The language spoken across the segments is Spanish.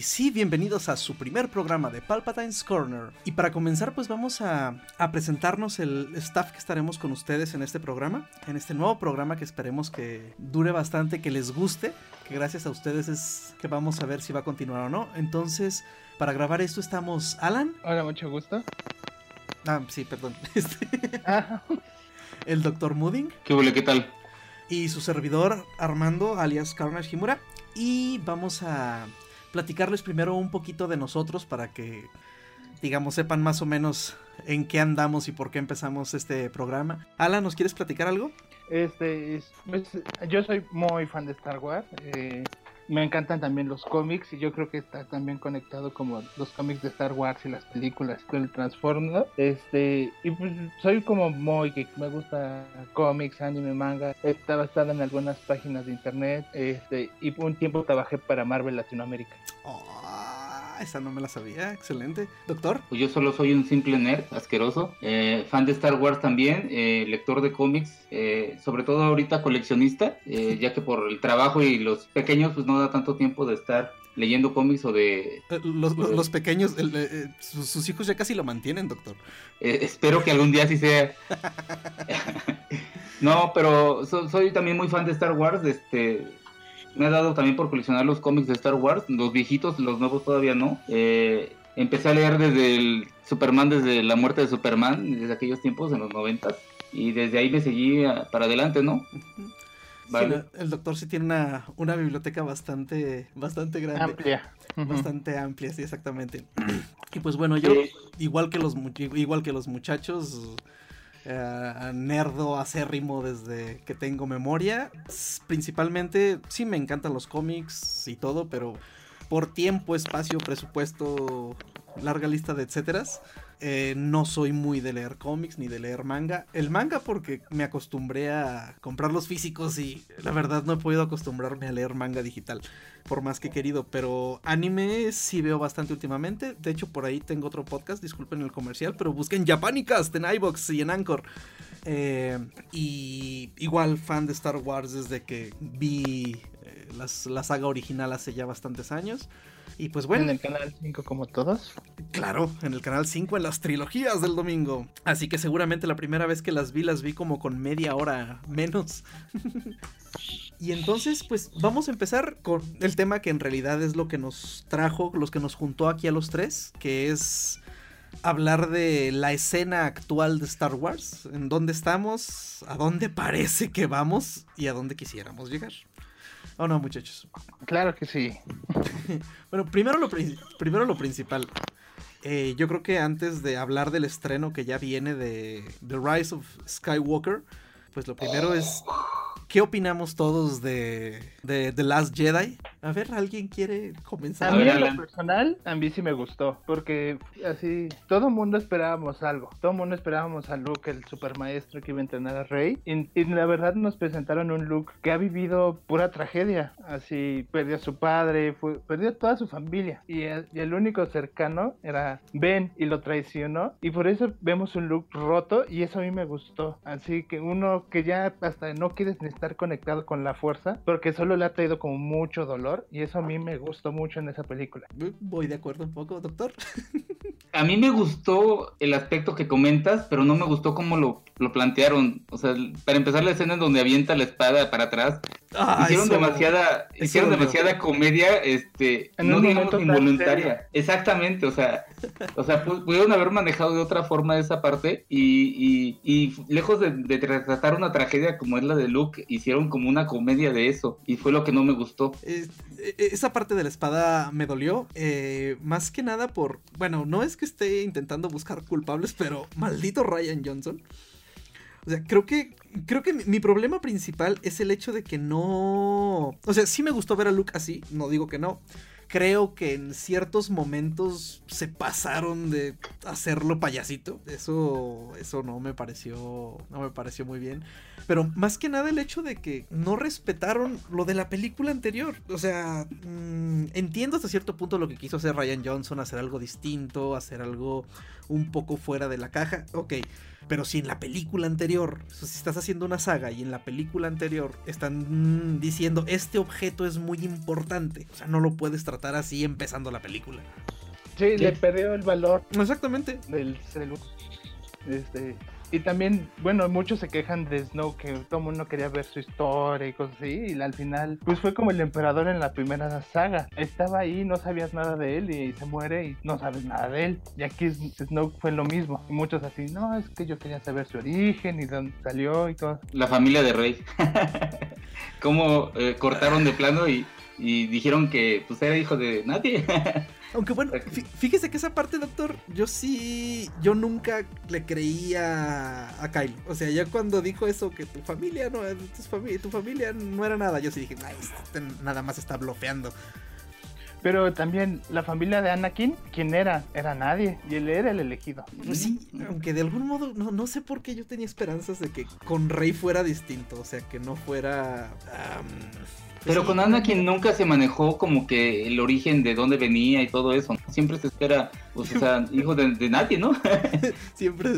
Y sí, bienvenidos a su primer programa de Palpatine's Corner. Y para comenzar, pues vamos a, a, presentarnos el staff que estaremos con ustedes en este programa, en este nuevo programa que esperemos que dure bastante, que les guste, que gracias a ustedes es que vamos a ver si va a continuar o no. Entonces, para grabar esto estamos Alan. Hola, mucho gusto. Ah, sí, perdón. Este, el Dr. Mooding. ¿Qué huele? ¿Qué tal? Y su servidor Armando, alias Carnage Himura. Y vamos a platicarles primero un poquito de nosotros para que, digamos, sepan más o menos en qué andamos y por qué empezamos este programa. Alan, ¿nos quieres platicar algo? Este, pues, yo soy muy fan de Star Wars. Eh, me encantan también los cómics y yo creo que está también conectado como los cómics de Star Wars y las películas del Transformer. Este, y pues soy como muy que me gusta cómics, anime, manga. Estaba estado en algunas páginas de internet, este, y un tiempo trabajé para Marvel Latinoamérica. Oh, esa no me la sabía, excelente. Doctor. Pues yo solo soy un simple nerd, asqueroso, eh, fan de Star Wars también, eh, lector de cómics, eh, sobre todo ahorita coleccionista, eh, ya que por el trabajo y los pequeños pues no da tanto tiempo de estar leyendo cómics o de... Los, los, los pequeños, el, eh, sus, sus, hijos ya casi lo mantienen, doctor. Eh, espero que algún día sí sea. no, pero so, soy también muy fan de Star Wars. Este, me ha dado también por coleccionar los cómics de Star Wars, los viejitos, los nuevos todavía no. Eh, empecé a leer desde el Superman, desde la muerte de Superman, desde aquellos tiempos, en los noventas. Y desde ahí me seguí a, para adelante, ¿no? Vale. Sí, el doctor sí tiene una, una biblioteca bastante, bastante grande. Amplia. Bastante amplia, sí, exactamente. Y pues bueno, yo, sí. igual, que los, igual que los muchachos, uh, nerdo acérrimo desde que tengo memoria, principalmente sí me encantan los cómics y todo, pero por tiempo, espacio, presupuesto, larga lista de etcéteras. Eh, no soy muy de leer cómics ni de leer manga. El manga porque me acostumbré a comprar los físicos y la verdad no he podido acostumbrarme a leer manga digital, por más que he querido. Pero anime sí veo bastante últimamente. De hecho, por ahí tengo otro podcast, disculpen el comercial, pero busquen Japanicast en iBox y en Anchor. Eh, y igual fan de Star Wars desde que vi eh, la saga original hace ya bastantes años. Y pues bueno. En el canal 5 como todos. Claro, en el canal 5 en las trilogías del domingo. Así que seguramente la primera vez que las vi las vi como con media hora menos. y entonces pues vamos a empezar con el tema que en realidad es lo que nos trajo, los que nos juntó aquí a los tres, que es hablar de la escena actual de Star Wars, en dónde estamos, a dónde parece que vamos y a dónde quisiéramos llegar. ¿O no, muchachos? Claro que sí. bueno, primero lo, primero lo principal. Eh, yo creo que antes de hablar del estreno que ya viene de The Rise of Skywalker, pues lo primero es ¿Qué opinamos todos de, de The Last Jedi? A ver, ¿alguien quiere comenzar? A mí en lo personal, a mí sí me gustó, porque así, todo mundo esperábamos algo. Todo mundo esperábamos a Luke, el supermaestro que iba a entrenar a Rey. Y, y, la verdad nos presentaron un Luke que ha vivido pura tragedia. Así, perdió a su padre, fue, perdió a toda su familia. Y el, y el único cercano era Ben y lo traicionó. Y por eso vemos un Luke roto y eso a mí me gustó. Así que uno que ya hasta no quieres ni estar conectado con la fuerza, porque solo le ha traído como mucho dolor y eso a mí me gustó mucho en esa película. Voy de acuerdo un poco, doctor. a mí me gustó el aspecto que comentas, pero no me gustó cómo lo, lo plantearon. O sea, para empezar la escena en donde avienta la espada para atrás, ah, hicieron eso, demasiada, eso hicieron demasiada comedia, este, en no digamos involuntaria. Exactamente, o sea, o sea, pudieron haber manejado de otra forma esa parte y, y, y lejos de, de retratar una tragedia como es la de Luke, hicieron como una comedia de eso y fue lo que no me gustó. Eh, esa parte de la espada me dolió, eh, más que nada por, bueno, no es que esté intentando buscar culpables, pero maldito Ryan Johnson. O sea, creo que creo que mi, problema principal es el hecho de que no. O sea, sí me gustó ver a Luke así, no digo que no. Creo que en ciertos momentos se pasaron de hacerlo payasito. Eso, eso no me pareció, no me pareció muy bien. Pero más que nada el hecho de que no respetaron lo de la película anterior. O sea, mm, entiendo hasta cierto punto lo que quiso hacer Ryan Johnson, hacer algo distinto, hacer algo un poco fuera de la caja. Ok. Pero si en la película anterior, si estás haciendo una saga y en la película anterior están diciendo este objeto es muy importante, o sea, no lo puedes tratar así empezando la película. Sí, le perdió el valor. Exactamente. Del Este, y también, bueno, muchos se quejan de Snow que todo el mundo quería ver su historia y cosas así. Y al final, pues fue como el emperador en la primera saga. Estaba ahí, no sabías nada de él y se muere y no sabes nada de él. Y aquí Snow fue lo mismo. Y muchos así, no, es que yo quería saber su origen y dónde salió y todo. La familia de Rey. Cómo eh, cortaron de plano y, y dijeron que pues era hijo de nadie. Aunque bueno, fíjese que esa parte, doctor, yo sí, yo nunca le creía a Kyle. O sea, ya cuando dijo eso, que tu familia no, tu familia, tu familia no era nada, yo sí dije, Ay, este nada más está bloqueando. Pero también la familia de Anakin, ¿quién era? Era nadie. Y él era el elegido. Pues sí, aunque de algún modo, no, no sé por qué yo tenía esperanzas de que con Rey fuera distinto. O sea, que no fuera... Pero con Anakin nunca se manejó como que el origen de dónde venía y todo eso. Siempre se espera, pues, o sea, hijo de, nadie, ¿no? Siempre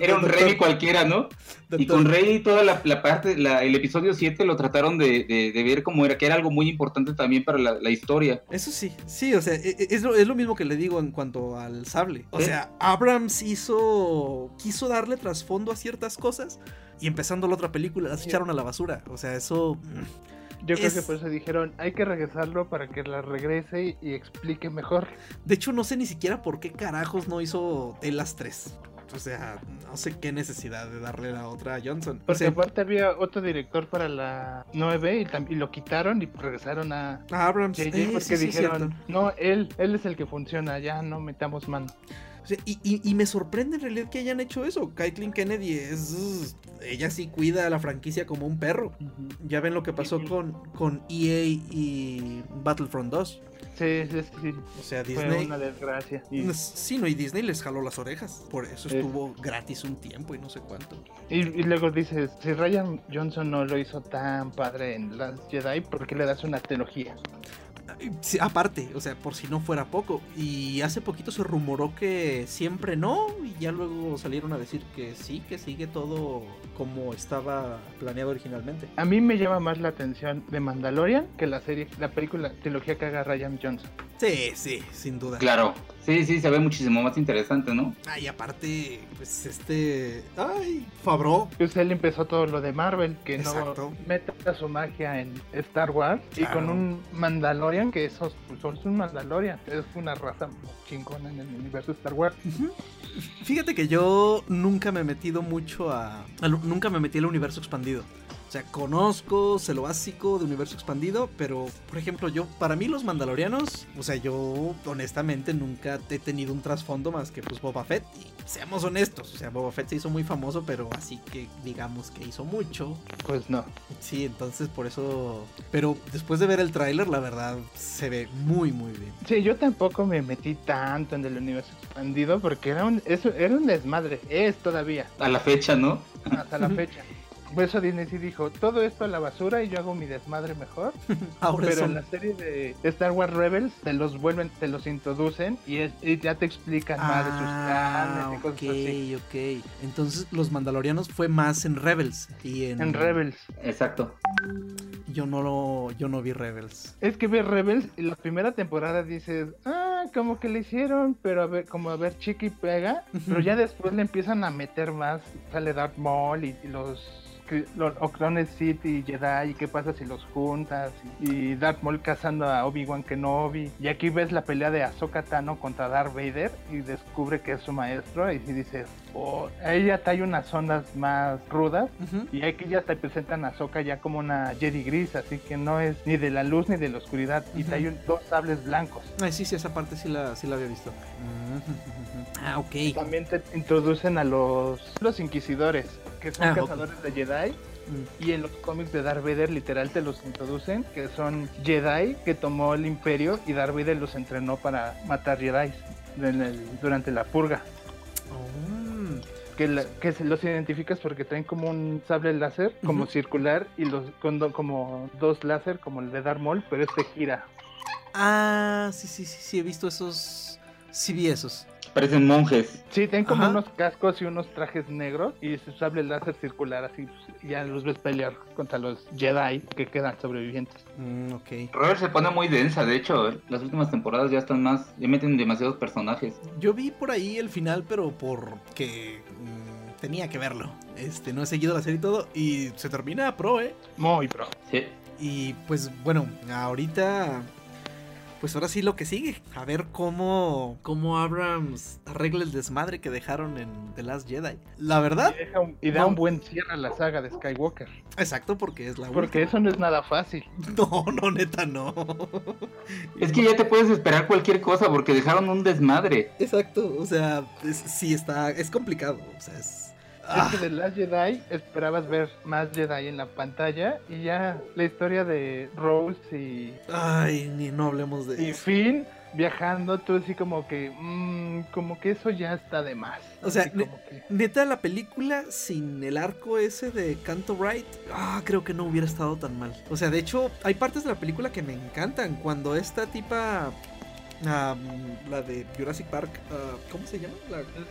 Era un rey cualquiera, ¿no? Y con Rey toda la, parte, el episodio 7 lo trataron de, ver como era, que era algo muy importante también para la, historia. Eso sí, sí, o sea, e, e, es lo, es lo mismo que le digo en cuanto al sable. O sea, Abrams hizo, quiso darle trasfondo a ciertas cosas y empezando la otra película las echaron a la basura. O sea, eso... Mm, yo creo que por eso dijeron, hay que regresarlo para que la regrese y explique mejor. De hecho, no sé ni siquiera por qué carajos no hizo las 3. O sea, no sé qué necesidad de darle la otra a Johnson. Porque aparte había otro director para la 9 y, lo quitaron y regresaron a, Abrams. JJ porque dijeron, no, él, él es el que funciona, ya no metamos mano y, me sorprende en realidad que hayan hecho eso. Kaitlyn Kennedy es. Ella sí cuida a la franquicia como un perro. Ya ven lo que pasó con, con EA y Battlefront 2. Sí, sí, sí. O sea, Disney. Fue una desgracia. Sí, no, y Disney les jaló las orejas. Por eso estuvo gratis un tiempo y no sé cuánto. Y, luego dices: si Ryan Johnson no lo hizo tan padre en Last Jedi, ¿por qué le das una trilogía? Aparte, o sea, por si no fuera poco. Y hace poquito se rumoró que siempre no, y ya luego salieron a decir que sí, que sigue todo como estaba planeado originalmente. A mí me llama más la atención de Mandalorian que la serie, la película, trilogía que haga Ryan Johnson. Sí, sí, sin duda. Claro. Sí, sí, se ve muchísimo más interesante, ¿no? Ay, aparte, pues este. Ay, Fabro. Pues él empezó todo lo de Marvel, que no meta su magia en Star Wars. Y con un Mandalorian, que esos son un Mandalorian. Es una raza chingona en el universo Star Wars. Fíjate que yo nunca me he metido mucho a. Nunca me metí al universo expandido. O sea, conozco, sé lo básico de universo expandido, pero por ejemplo, yo, para mí los mandalorianos, o sea, yo honestamente nunca he tenido un trasfondo más que pues Boba Fett. Y seamos honestos, o sea, Boba Fett se hizo muy famoso, pero así que digamos que hizo mucho. Pues no. Sí, entonces por eso. Pero después de ver el tráiler, la verdad, se ve muy, muy bien. Sí, yo tampoco me metí tanto en el universo expandido porque era un, eso, era un desmadre. Es todavía. A la fecha, ¿no? Hasta la fecha. Por eso Disney sí dijo, todo esto a la basura y yo hago mi desmadre mejor. Pero en la serie de Star Wars Rebels te los vuelven, te los introducen y, ya te explican más de sus ah, planes y cosas así. Ok, ok. Entonces los Mandalorianos fue más en Rebels y en... En Rebels. Exacto. Yo no lo, yo no vi Rebels. Es que vi Rebels y la primera temporada dices, ah, como que le hicieron, pero a ver, como a ver chiqui pega, pero ya después le empiezan a meter más, sale Darth Maul y los Ocrones City y Jedi y qué pasa si los juntas y Darth Maul cazando a Obi-Wan Kenobi y aquí ves la pelea de Ahsoka Tano contra Darth Vader y descubre que es su maestro y dices oh, ahí ya trae unas ondas más rudas y aquí ya te presentan a Ahsoka ya como una Jedi gris así que no es ni de la luz ni de la oscuridad y trae dos sables blancos. Ay, sí, sí, esa parte sí la, sí la había visto. Ah, ok. También te introducen a los, los inquisidores que son ah, cazadores de Jedi. Mm. Y en los cómics de Darth Vader literal te los introducen, que son Jedi que tomó el imperio y Darth Vader los entrenó para matar Jedi durante la purga. Oh. Que, los identificas porque traen como un sable láser, como circular, y los con como dos láser, como el de Darth Maul, pero este gira. Ah, sí, sí, sí, sí, he visto esos. Sí, vi esos. Parecen monjes. Sí, tienen como unos cascos y unos trajes negros y su sable láser circular así. Pues, ya los ves pelear contra los Jedi que quedan sobrevivientes. Mm, ok. Robert se pone muy densa, de hecho, ¿eh? las últimas temporadas ya están más, ya meten demasiados personajes. Yo vi por ahí el final, pero porque mm, tenía que verlo. Este, no he seguido la serie y todo y se termina pro, ¿eh? Muy pro. Sí. Y pues bueno, ahorita pues ahora sí lo que sigue. A ver cómo, cómo Abrams arregla el desmadre que dejaron en The Last Jedi. La verdad. Y, da un buen cierre a la saga de Skywalker. Exacto, porque es la Porque eso no es nada fácil. No, no, neta, no. Es que ya te puedes esperar cualquier cosa porque dejaron un desmadre. Exacto, o sea, sí está, es complicado, o sea, es Ah. de Last Jedi esperabas ver más Jedi en la pantalla y ya la historia de Rose y. Ay, ni no hablemos de y Finn viajando, tú así como que. Mmm, como que eso ya está de más. O sea, neta, la película sin el arco ese de Canto Bright, ah, creo que no hubiera estado tan mal. O sea, de hecho, hay partes de la película que me encantan. Cuando esta tipa la de Jurassic Park, ah, ¿cómo se llama?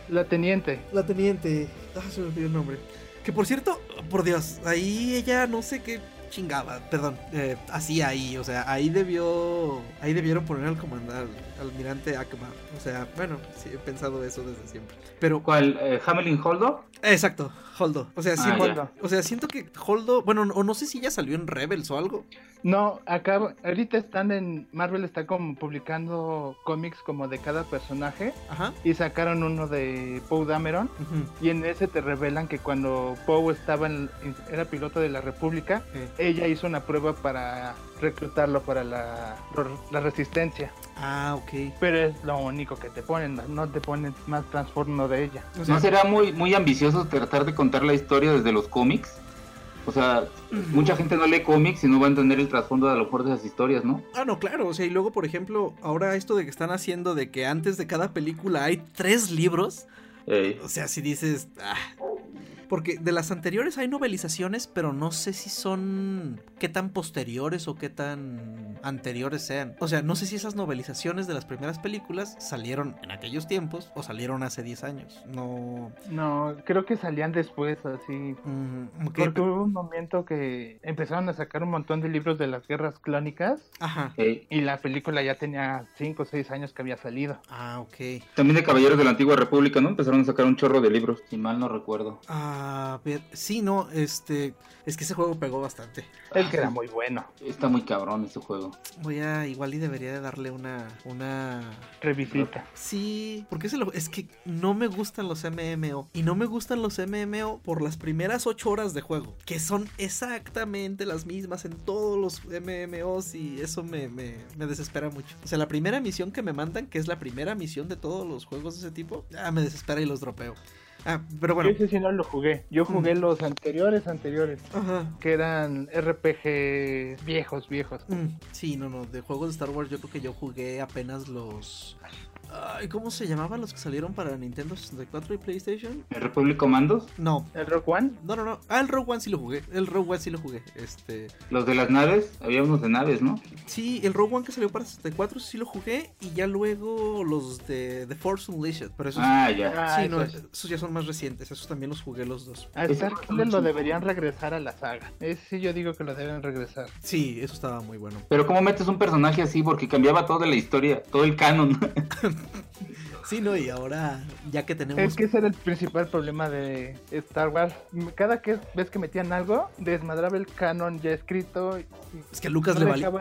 La, teniente. La teniente. Ah, se me olvidó el nombre. Que por cierto, por Dios, ahí ella no sé qué chingaba, perdón, eh, así ahí, o sea, ahí debió, ahí debieron poner al comandante, almirante Akbar, o sea, bueno, sí he pensado eso desde siempre. Pero ¿cuál? Eh, Hamelin Holdo? Exacto, Holdo. O sea, ah, o sea, siento que Holdo, bueno, o no sé si ya salió en Rebels o algo. No, acá ahorita están en Marvel está como publicando cómics como de cada personaje Ajá. y sacaron uno de Poe Dameron y en ese te revelan que cuando Poe estaba en, era piloto de la República, ella hizo una prueba para reclutarlo para la, la resistencia. Ah, ok. Pero es lo único que te ponen, no te ponen más transformo de ella. ¿No será muy, muy ambicioso tratar de contar la historia desde los cómics? O sea, mucha gente no lee cómics y no va a entender el trasfondo de a lo mejor de esas historias, ¿no? Ah, no, claro. O sea, y luego, por ejemplo, ahora esto de que están haciendo de que antes de cada película hay tres libros. O sea, si dices, ah, porque de las anteriores hay novelizaciones, pero no sé si son qué tan posteriores o qué tan anteriores sean. O sea, no sé si esas novelizaciones de las primeras películas salieron en aquellos tiempos o salieron hace 10 años. No. No, creo que salían después, así. Porque hubo un momento que empezaron a sacar un montón de libros de las guerras clónicas. Ajá. Y la película ya tenía 5 o 6 años que había salido. Ah, ok. También de Caballeros de la Antigua República, ¿no? Empezaron a sacar un chorro de libros, si mal no recuerdo. Ah a ver, sí, no, este, es que ese juego pegó bastante. El que era muy bueno. Está muy cabrón ese juego. Voy a, igual y debería de darle una, una... Revisita. Sí, porque lo, es que no me gustan los MMO. Y no me gustan los MMO por las primeras 8 horas de juego, que son exactamente las mismas en todos los MMOs y eso me, me, me desespera mucho. O sea, la primera misión que me mandan, que es la primera misión de todos los juegos de ese tipo, ya me desespera y los dropeo. Ah, pero bueno. Yo ese sí no lo jugué. Yo jugué los anteriores, anteriores. Que eran RPG viejos, viejos. Sí, no, no. De juegos de Star Wars yo creo que yo jugué apenas los Ay, ¿Cómo se llamaban los que salieron para Nintendo 64 y PlayStation? ¿El Republic Commandos? No. ¿El Rogue One? No, no, no. Ah, el Rogue One sí lo jugué. El Rogue One sí lo jugué. Este. Los de las naves, había unos de naves, ¿no? Sí, el Rogue One que salió para 64 sí lo jugué. Y ya luego los de The Force Unleashed. Pero esos, ah, ya. Sí, ah, no, esos ya son más recientes. Esos también los jugué los dos. A Starkiller lo deberían regresar a la saga. Ese sí, yo digo que lo deben regresar. Sí, eso estaba muy bueno. Pero, ¿cómo metes un personaje así? Porque cambiaba toda la historia, todo el canon. Ha ha. Sí, no, y ahora ya que tenemos... Es que ese era el principal problema de Star Wars. Cada que vez que metían algo, desmadraba el canon ya escrito. es que a Lucas le valía...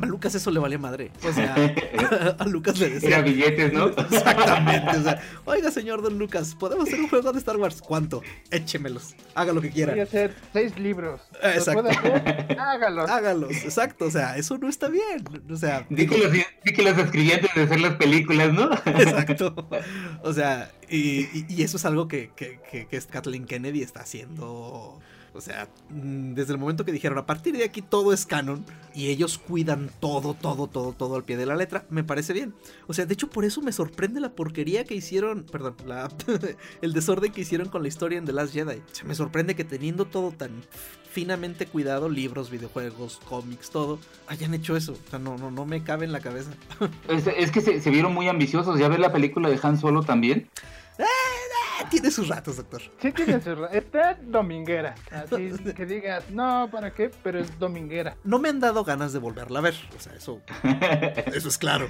A Lucas eso le valía madre. O sea, a, Lucas le decía... Era billetes, ¿no? Exactamente. O sea, oiga, señor Don Lucas, ¿podemos hacer un juego de Star Wars? ¿Cuánto? Échemelos. Haga lo que quiera. Voy a hacer seis libros. Exacto. Hágalos. Hágalos, exacto. O sea, eso no está bien. O sea... Di que los, di que los escribientes de hacer las películas, ¿no? Exacto. o sea, y, eso es algo que, que, que, que Kathleen Kennedy está haciendo o sea, mm, desde el momento que dijeron a partir de aquí todo es canon y ellos cuidan todo, todo, todo, todo al pie de la letra, me parece bien. O sea, de hecho por eso me sorprende la porquería que hicieron, perdón, el desorden que hicieron con la historia en The Last Jedi. O sea, me sorprende que teniendo todo tan finamente cuidado, libros, videojuegos, cómics, todo, hayan hecho eso. O sea, no, no, no me cabe en la cabeza. Es, que se, se, vieron muy ambiciosos. ¿Ya ves la película de Han Solo también? Tiene sus ratos, doctor. Sí, tiene sus ratos. Está dominguera. Así que digas, no, ¿para qué? Pero es dominguera. No me han dado ganas de volverla a ver. O sea, eso, eso es claro.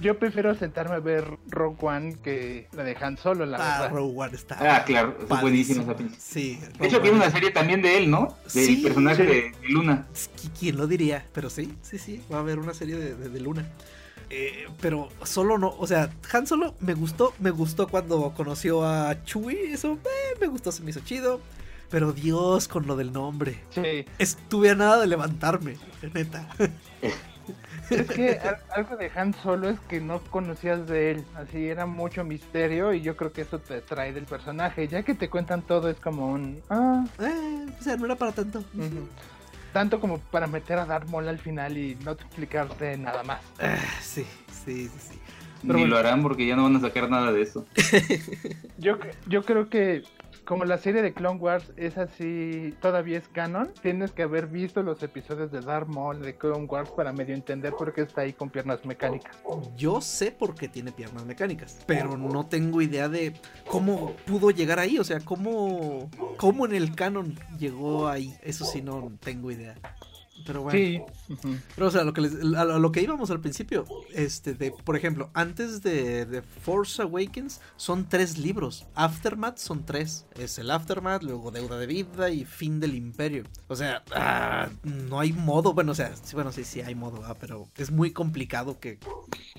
Yo, prefiero sentarme a ver Rogue One que la dejan solo, la ah, verdad. Rogue One está. Ah, claro. Es buenísimo esa Sí. De hecho, tiene una serie también de él, ¿no? Del personaje de, Luna. ¿Quién lo diría? Pero sí, sí, sí. Va a haber una serie de, de Luna. Eh, pero solo no, o sea, Han Solo me gustó, me gustó cuando conoció a Chewie, eso eh, me gustó, se me hizo chido. Pero Dios con lo del nombre. Sí. Estuve a nada de levantarme, neta. Es que algo de Han Solo es que no conocías de él, así era mucho misterio y yo creo que eso te trae del personaje. Ya que te cuentan todo es como un... Ah, eh, o sea, no era para tanto tanto como para meter a Darth Maul al final y no explicarte nada más. Ah, sí, sí, sí, sí. Ni lo harán porque ya no van a sacar nada de eso. yo, yo creo que como la serie de Clone Wars es así, todavía es canon, tienes que haber visto los episodios de Darth Maul de Clone Wars para medio entender por qué está ahí con piernas mecánicas. Yo sé por qué tiene piernas mecánicas, pero no tengo idea de cómo pudo llegar ahí, o sea, cómo, cómo en el canon llegó ahí. Eso sí no tengo idea. Pero bueno. Sí. Pero o sea, lo que a lo que íbamos al principio, este, de, por ejemplo, antes de, de, Force Awakens son tres libros. Aftermath son tres. Es el Aftermath, luego Deuda de Vida y Fin del Imperio. O sea, ah, no hay modo. Bueno, o sea, bueno, sí, sí hay modo, ah, pero es muy complicado que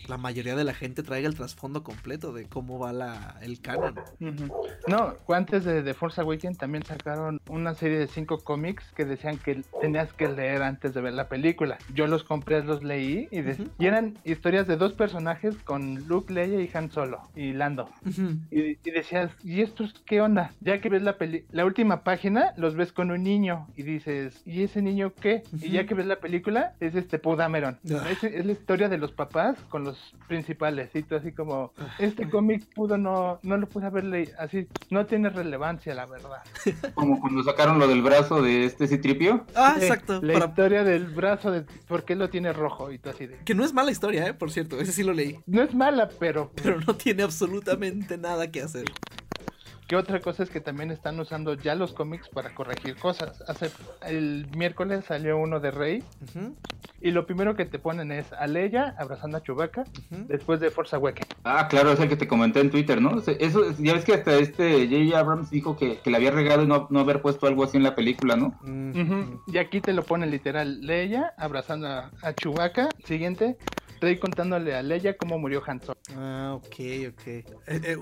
la mayoría de la gente traiga el trasfondo completo de cómo va la, el canon. No, antes de, de Force Awakens también sacaron una serie de cinco cómics que decían que tenías que leer antes de ver la película. Yo los compré, los leí y, eran historias de dos personajes con Luke, Leia y Han Solo y Lando. y, decías, ¿y estos qué onda? Ya que ves la peli la última página, los ves con un niño y dices, ¿y ese niño qué? Y ya que ves la película, es este Podameron. Ah. es, la historia de los papás con los principales. Y tú así como, ah. este cómic pudo no, no lo pude haber leído, así, no tiene relevancia, la verdad. Como cuando sacaron lo del brazo de este Citripio. Ah, exacto historia del brazo de por qué lo tiene rojo y todo así de. Que no es mala historia, ¿eh? Por cierto, ese sí lo leí. No es mala, pero. Pero no tiene absolutamente nada que hacer. Que otra cosa es que también están usando ya los cómics para corregir cosas. Hace el miércoles salió uno de Rey y lo primero que te ponen es a Leia abrazando a Chewbacca después de Forza Awakens. Ah, claro, es el que te comenté en Twitter, ¿no? Eso, ya ves que hasta este J.J. Abrams dijo que, que, le había regado no, no, haber puesto algo así en la película, ¿no? Y aquí te lo pone literal Leia abrazando a, a Chewbacca. Siguiente, Estoy contándole a Leia cómo murió Han Solo. Ah, ok, ok. Eh, eh,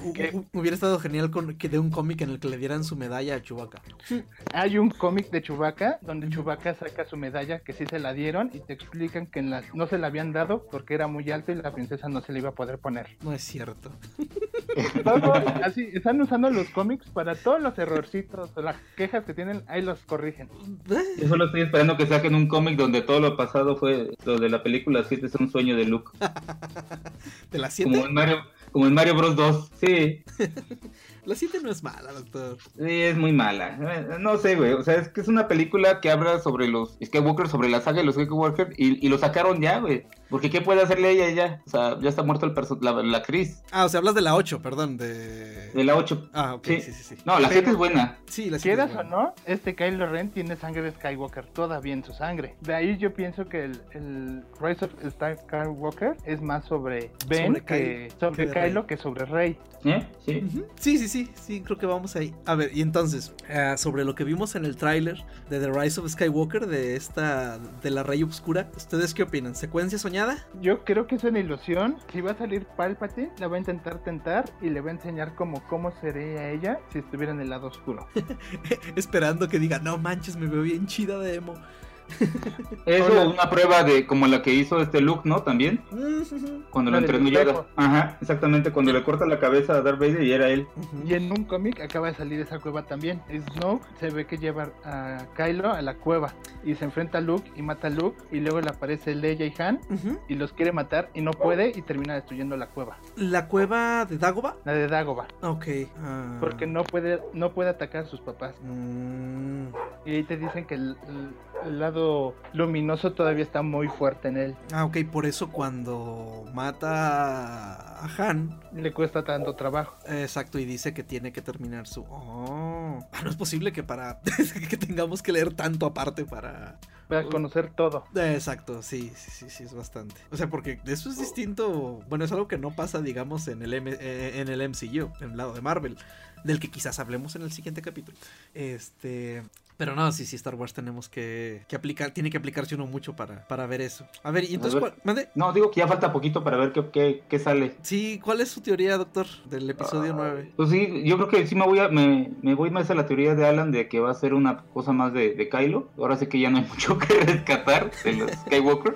hubiera estado genial que de un cómic en el que le dieran su medalla a Chewbacca. Hay un cómic de Chewbacca donde Chewbacca saca su medalla que sí se la dieron y te explican que no se la habían dado porque era muy alto y la princesa no se le iba a poder poner. No es cierto. así, están usando los cómics para todos los errorcitos o las quejas que tienen, ahí los corrigen. Yo solo estoy esperando que saquen un cómic donde todo lo pasado fue lo de la película 7 es un sueño de Luke. ¿De la 7? Como en Mario, como en Mario Bros 2, sí. La 7 no es mala, doctor. Sí, es muy mala. Eh, no sé, güey. O sea, es que es una película que habla sobre los Skywalker, sobre la saga de los Skywalker, y, y lo sacaron ya, güey. Porque ¿qué puede hacerle ella ya? O sea, ya está muerto el la, la, actriz. Ah, o sea, hablas de la 8, perdón, de... De la 8. Ah, ok, sí, sí, sí. No, la 7 es buena. Sí, la 7 Quieras o no, este Kylo Ren tiene sangre de Skywalker todavía en su sangre. De ahí yo pienso que el, el Rise of Skywalker es más sobre Ben que sobre Kylo que sobre Rey. ¿Eh? Sí. sí, sí, sí, sí, creo que vamos ahí. A ver, y entonces, uh, sobre lo que vimos en el tráiler de The Rise of Skywalker, de esta, de la Rey Obscura, ¿ustedes qué opinan? ¿Secuencia soñada? Yo creo que es una ilusión. Si va a salir Palpatine, la va a intentar tentar y le va a enseñar como cómo sería ella si estuviera en el lado oscuro. Esperando que diga, no manches, me veo bien chida de emo. Eso, una prueba de como la que hizo este Luke, ¿no? También. Cuando lo entrenó Yoda. Ajá, exactamente, cuando le corta la cabeza a Darth Vader y era él. Y en un cómic acaba de salir esa cueva también. Snoke se ve que lleva a Kylo a la cueva y se enfrenta a Luke y mata a Luke y luego le aparece Leia y Han y los quiere matar y no puede y termina destruyendo la cueva. ¿La cueva de Dagoba? La de Dagoba. Ok. Ah. Porque no puede, no puede atacar a sus papás. Mm. Y ahí te dicen que el, lado luminoso todavía está muy fuerte en él. Ah, ok, por eso cuando mata a Han... Le cuesta tanto trabajo. Exacto, y dice que tiene que terminar su... Oh. Ah, no es posible que para... que tengamos que leer tanto aparte para... Para conocer todo. Exacto, sí, sí, sí, sí, es bastante. O sea, porque eso es distinto. Bueno, es algo que no pasa, digamos, en el, eh, en el MCU, en el lado de Marvel del que quizás hablemos en el siguiente capítulo. Este, pero no, sí, sí, Star Wars tenemos que, aplicar, tiene que aplicarse uno mucho para, para ver eso. A ver, y entonces, No, digo que ya falta poquito para ver qué, qué, sale. Sí, ¿cuál es su teoría, doctor, del episodio 9? Pues sí, yo creo que sí me voy a, me, voy más a la teoría de Alan de que va a ser una cosa más de, de Kylo. Ahora sí que ya no hay mucho que rescatar de los Skywalker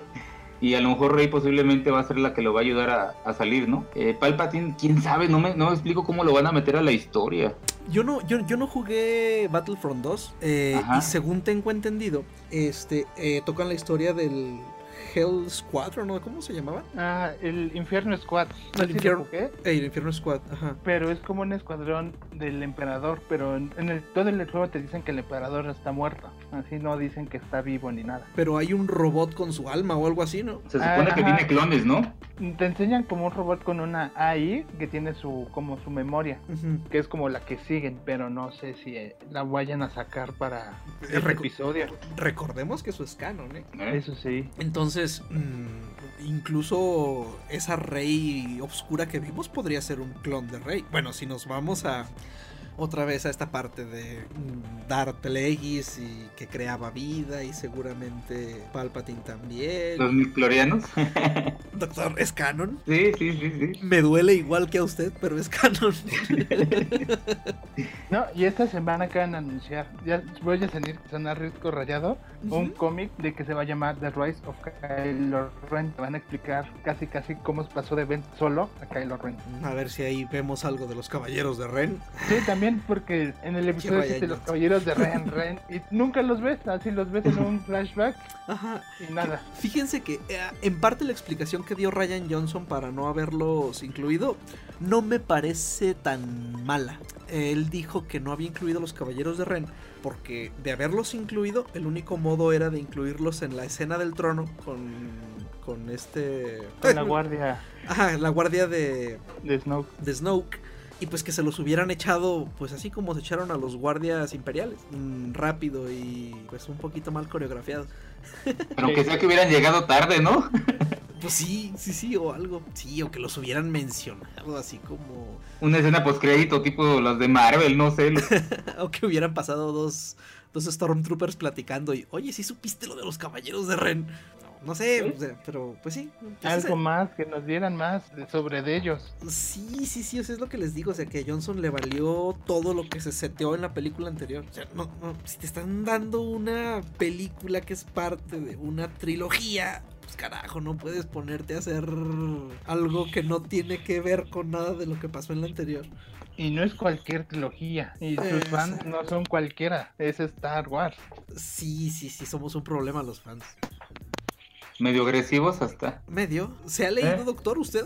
y a lo mejor Rey posiblemente va a ser la que lo va a ayudar a, salir, ¿no? Eh, Palpatine, quién sabe, no me, no me explico cómo lo van a meter a la historia. Yo no, yo, yo no jugué Battlefront 2 eh, y según tengo entendido, este eh, tocan la historia del Hell Squadron, ¿no? ¿Cómo se llamaba? Ah, el Infierno Squad. el, infierno, el Infierno Squad, ajá. Pero es como un escuadrón del emperador, pero en, el, todo el juego te dicen que el emperador está muerto. Así no dicen que está vivo ni nada. Pero hay un robot con su alma o algo así, ¿no? Se supone que tiene clones, ¿no? Te enseñan como un robot con una AI que tiene su como su memoria, que es como la que siguen, pero no sé si eh, la vayan a sacar para el este episodio. Recordemos que eso es canon, ¿eh? Eso sí. Entonces, mm, incluso esa rey oscura que vimos podría ser un clon de rey. Bueno, si nos vamos a otra vez a esta parte de Darth Plagueis y que creaba vida y seguramente Palpatine también. Los miclorianos. Doctor, ¿es canon? Sí, sí, sí, sí. Me duele igual que a usted, pero es canon. no, y esta semana acaban de anunciar, ya voy a salir, sonar riesgo rayado, un cómic de que se va a llamar The Rise of Kylo Ren. Van a explicar casi casi cómo pasó de Ben solo a Kylo Ren. A ver si ahí vemos algo de los caballeros de Ren. Sí, también porque en el episodio de los caballeros de Ren Ren y nunca los ves, así los ves en un flashback Ajá. y nada. Fíjense que eh, en parte la explicación que dio Ryan Johnson para no haberlos incluido no me parece tan mala. Él dijo que no había incluido los caballeros de Ren porque de haberlos incluido, el único modo era de incluirlos en la escena del trono con con este con la guardia. Ajá, la guardia de de Snoke. De Snoke y pues que se los hubieran echado pues así como se echaron a los guardias imperiales, mm, rápido y pues un poquito mal coreografiado. Pero que sea que hubieran llegado tarde, ¿no? Pues sí, sí, sí, o algo, sí, o que los hubieran mencionado así como... Una escena postcrédito tipo las de Marvel, no sé. o que hubieran pasado dos, dos Stormtroopers platicando y, oye, ¿sí supiste lo de los caballeros de Ren? No sé, pero pues sí. Algo más, que nos dieran más sobre de ellos. Sí, sí, sí, o sea, es lo que les digo, o sea, que a Johnson le valió todo lo que se seteó en la película anterior. O sea, no, no, si te están dando una película que es parte de una trilogía, pues carajo, no puedes ponerte a hacer algo que no tiene que ver con nada de lo que pasó en la anterior. Y no es cualquier trilogía. Y sus fans no son cualquiera. Es Star Wars. Sí, sí, sí, somos un problema los fans medio agresivos hasta. ¿Medio? ¿Se ha leído, ¿Eh? doctor, usted?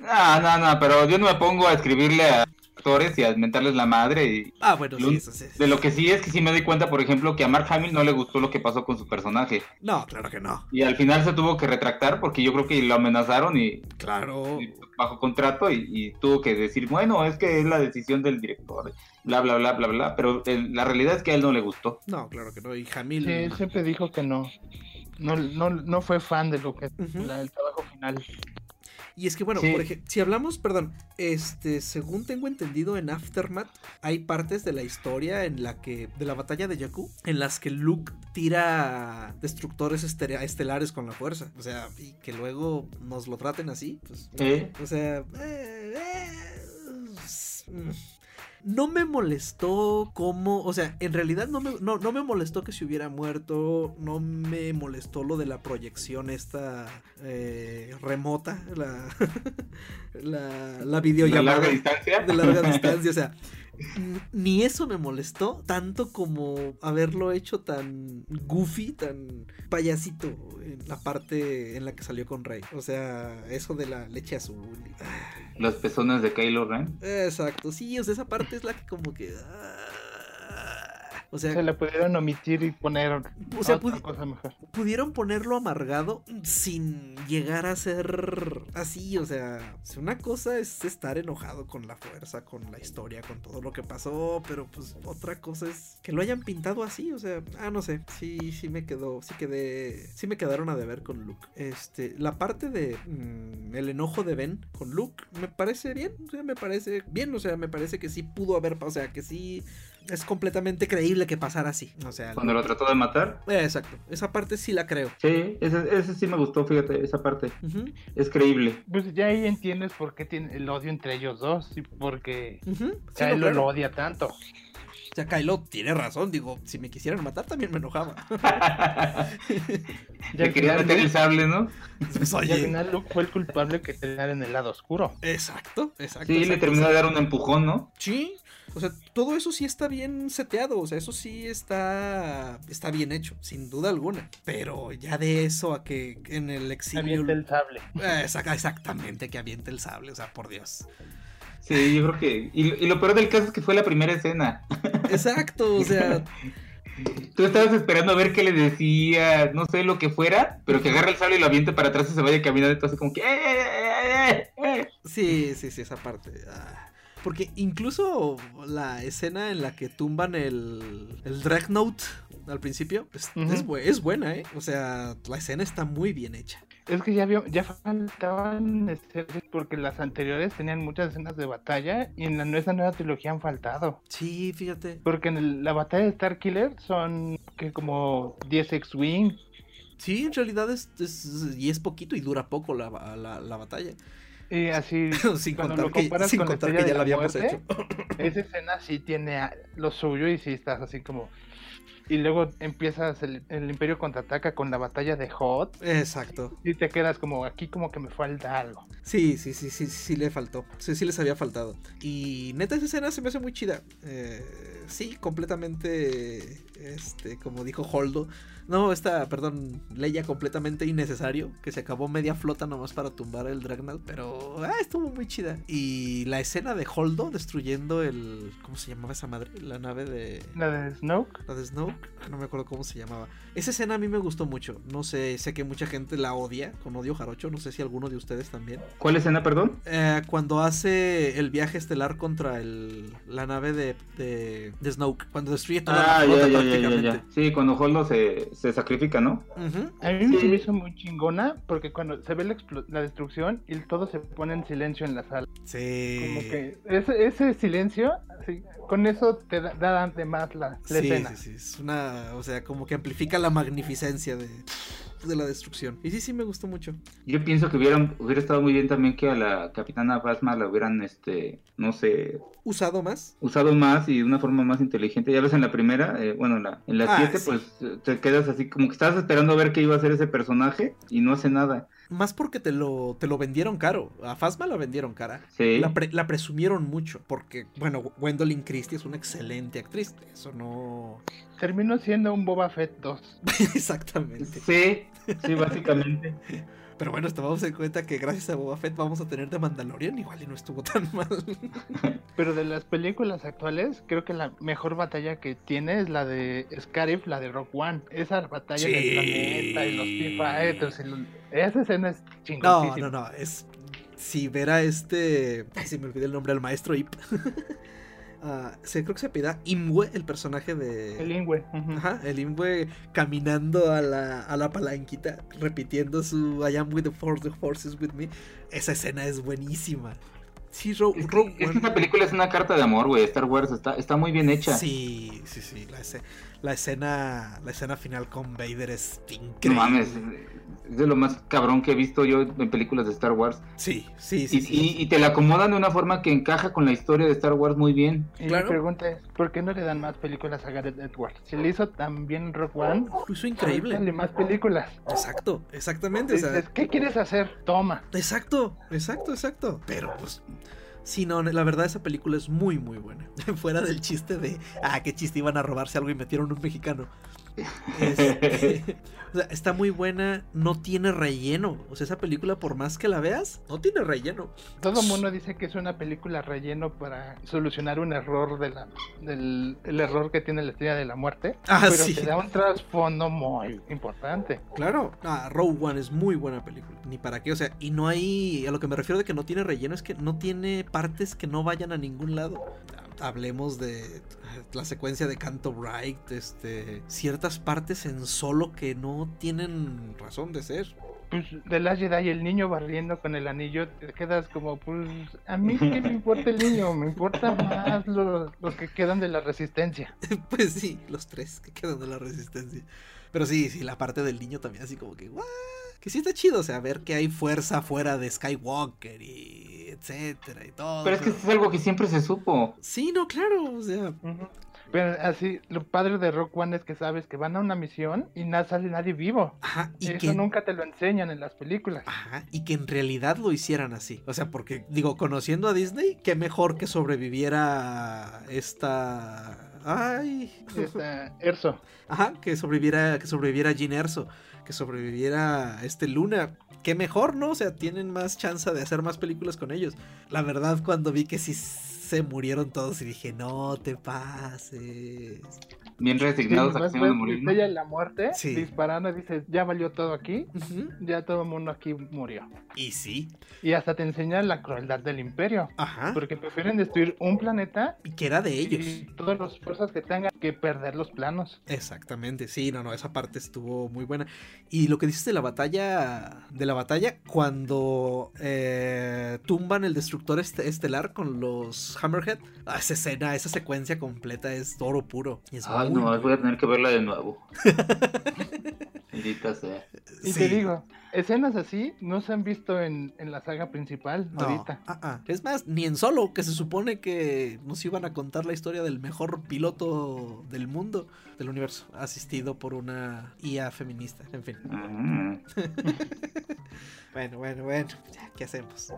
no, no, no, pero yo no me pongo a escribirle a actores y a mentarles la madre y... Ah, bueno, sí, eso sí. De lo que sí es que sí me doy cuenta, por ejemplo, que a Mark Hamill no le gustó lo que pasó con su personaje. No, claro que no. Y al final se tuvo que retractar porque yo creo que lo amenazaron y... Claro. bajo contrato y, tuvo que decir, bueno, es que es la decisión del director, bla, bla, bla, bla, bla, pero la realidad es que a él no le gustó. No, claro que no, y Hamill... Sí, siempre dijo que no no, no, no fue fan de lo que el trabajo final. Y es que bueno, por ejemplo, si hablamos, perdón, este, según tengo entendido en Aftermath, hay partes de la historia en la que, de la batalla de Jakku, en las que Luke tira destructores estelares con la fuerza. O sea, y que luego nos lo traten así, pues. O sea, eh, eh, no me molestó como, o sea, en realidad no me, no, me molestó que se hubiera muerto, no me molestó lo de la proyección esta eh, remota, la, la, la videollamada. ¿De larga distancia? De larga distancia, o sea, ni eso me molestó tanto como haberlo hecho tan goofy, tan payasito en la parte en la que salió con Rey. O sea, eso de la leche azul. Los pezones de Kylo Ren. Exacto, sí, o sea, esa parte es la que como que... Ah, o sea, se la pudieron omitir y poner o sea, otra cosa mejor. Pudieron ponerlo amargado sin llegar a ser así. O sea, una cosa es estar enojado con la fuerza, con la historia, con todo lo que pasó. Pero pues otra cosa es que lo hayan pintado así. O sea, ah, no sé. Sí, sí me quedó. Sí quedé. Sí me quedaron a deber con Luke. Este, la parte de mm, el enojo de Ben con Luke me parece bien. O sea, me parece bien. O sea, me parece que sí pudo haber. O sea, que sí es completamente creíble que pasara así. O sea, cuando lo trató de matar. exacto. Esa parte sí la creo. Sí, ese, sí me gustó, fíjate, esa parte. Es creíble. Pues ya ahí entiendes por qué tiene el odio entre ellos dos y porque uh lo, odia tanto. O sea, Kylo tiene razón, digo, si me quisieran matar también me enojaba. ya quería meter el sable, ¿no? Pues, al final Luke fue el culpable que tenía en el lado oscuro. Exacto, exacto. Sí, le terminó de dar un empujón, ¿no? Sí, o sea, todo eso sí está bien seteado, o sea, eso sí está está bien hecho, sin duda alguna. Pero ya de eso a que en el exilio aviente el sable. Eh, exactamente, que aviente el sable, o sea, por Dios. Sí, yo creo que y, lo peor del caso es que fue la primera escena. Exacto, o sea, Tú estabas esperando a ver qué le decía, no sé lo que fuera, pero que agarre el sable y lo aviente para atrás y se vaya caminando, entonces como que... Eh, eh, eh, sí, sí, sí, esa parte. Ah. Porque incluso la escena en la que tumban el, el Dreadnought al principio es, es, buena, ¿eh? O sea, la escena está muy bien hecha. Es que ya, ya faltaban porque las anteriores tenían muchas escenas de batalla y en la, nuestra nueva trilogía han faltado. Sí, fíjate. Porque en la batalla de Starkiller son que como 10 X-Wing. Sí, en realidad es, y es poquito y dura poco la, la, la batalla. Y así, sin contar lo comparas que, con que ya la habíamos hecho. Esa escena sí tiene lo suyo y sí estás así como. Y luego empiezas el, Imperio contraataca con la batalla de Hot. Exacto. Y te quedas como aquí como que me falta algo. Sí, sí, sí, sí, sí le faltó. Sí, sí les había faltado. Y neta esa escena se me hace muy chida. Eh, sí, completamente, este, como dijo Holdo no, esta, perdón, Leia completamente innecesario, que se acabó media flota nomás para tumbar el Dragnaut, pero ah, estuvo muy chida. Y la escena de Holdo destruyendo el, ¿cómo se llamaba esa madre? La nave de... La de Snoke. La de Snoke, ah, no me acuerdo cómo se llamaba. Esa escena a mí me gustó mucho, no sé, sé que mucha gente la odia, con odio jarocho, no sé si alguno de ustedes también. ¿Cuál escena, perdón? Eh, cuando hace el viaje estelar contra el, la nave de, de, Snoke, cuando destruye toda ah, la flota sí, cuando Holdo se se sacrifica, ¿no? A mí me hizo muy chingona porque cuando se ve la, destrucción y todo se pone en silencio en la sala. Sí. Como que ese, ese silencio, con eso te da, de más la, escena. Sí, sí, es una, o sea, como que amplifica la magnificencia de de la destrucción. Y sí, sí me gustó mucho. Yo pienso que hubieran, hubiera estado muy bien también que a la capitana Phasma la hubieran, este, no sé... ¿Usado más? Usado más y de una forma más inteligente. Ya ves en la primera, eh, bueno, la, en la 7, ah, pues te quedas así como que estabas esperando a ver qué iba a hacer ese personaje y no hace nada. Más porque te lo, te lo vendieron caro. A Fasma la vendieron cara. Sí. La, presumieron mucho. Porque, bueno, Gwendolyn Christie es una excelente actriz. Eso no. Terminó siendo un Boba Fett 2. Exactamente. Sí, sí, básicamente. Pero bueno, tomamos en cuenta que gracias a Boba Fett vamos a tener de Mandalorian, igual y no estuvo tan mal. Pero de las películas actuales, creo que la mejor batalla que tiene es la de Scarif, la de Rock One. Esa batalla del planeta y los T-Fighters. Esa escena es. No, no, no, es... Si ver a este... Ay, se me olvidé el nombre del maestro Ip. Uh, creo que se pida Imwe, el personaje de. El Imwe. Ajá, el Imwe caminando a la, a la palanquita, repitiendo su I am with the force, the force is with me. Esa escena es buenísima. Sí, Rogue, es, que, esta película es una carta de amor, güey. Star Wars está, está muy bien hecha. Sí, sí, sí. La, la, escena, la escena final con Vader es increíble. No mames, es de lo más cabrón que he visto yo en películas de Star Wars. Sí, sí, sí. Y, y, te la acomodan de una forma que encaja con la historia de Star Wars muy bien. Y la pregunta es, ¿por qué no le dan más películas a Gareth Edwards? Si le hizo tan bien Rock One, lo hizo increíble. Dale más películas. Exacto, exactamente. ¿Qué quieres hacer? Toma. Exacto, exacto, exacto. Pero pues Sí, no, la verdad esa película es muy, muy buena. Fuera del chiste de, ah, qué chiste, iban a robarse algo y metieron un mexicano. está muy buena, no tiene relleno. O sea, esa película, por más que la veas, no tiene relleno. Todo el mundo dice que es una película relleno para solucionar un error de la, del el error que tiene la estrella de la muerte. Ah, pero sí. te da un trasfondo muy importante. Claro, ah, Rogue One es muy buena película. Ni para qué, o sea, y no hay. A lo que me refiero de que no tiene relleno es que no tiene partes que no vayan a ningún lado hablemos de la secuencia de Canto Bright, este, ciertas partes en solo que no tienen razón de ser. Pues de la Jedi y el niño barriendo con el anillo, te quedas como, pues, a mí qué me importa el niño, me importa más los, que quedan de la resistencia. pues sí, los tres que quedan de la resistencia. Pero sí, sí, la parte del niño también así como que, Que sí está chido, o sea, ver que hay fuerza fuera de Skywalker y etcétera y todo. Pero es que es algo que siempre se supo. Sí, no, claro, o sea. Pero así, lo padre de Rock One es que sabes que van a una misión y nada sale nadie vivo. Ajá, y Eso nunca te lo enseñan en las películas. Ajá, y que en realidad lo hicieran así. O sea, porque, digo, conociendo a Disney, qué mejor que sobreviviera esta. Ay. Esta Erso. Ajá, que sobreviviera, que sobreviviera Jean Erso que sobreviviera este Luna. Qué mejor, ¿no? O sea, tienen más chance de hacer más películas con ellos. La verdad, cuando vi que sí se murieron todos y dije, no te pases bien resignados a que se morir. ¿no? la muerte, disparando, dices, ya valió todo aquí, ya todo el mundo aquí murió. Y sí. Y hasta te enseñan la crueldad del imperio. Ajá. Porque prefieren destruir un planeta. Y que era de ellos. Y todas las fuerzas que tengan que perder los planos. Exactamente, sí, no, no, esa parte estuvo muy buena. Y lo que dices de la batalla, de la batalla, cuando eh, tumban el destructor este, estelar con los Hammerhead, ah, esa escena, esa secuencia completa es oro puro. Y es Ay, no, voy a tener que verla de nuevo. sea. Y te digo, escenas así no se han visto en, la saga principal ahorita. Ah, ah. Es más, ni en solo, que se supone que nos iban a contar la historia del mejor piloto del mundo, del universo, asistido por una IA feminista. En fin. bueno, bueno, bueno. ¿Qué hacemos?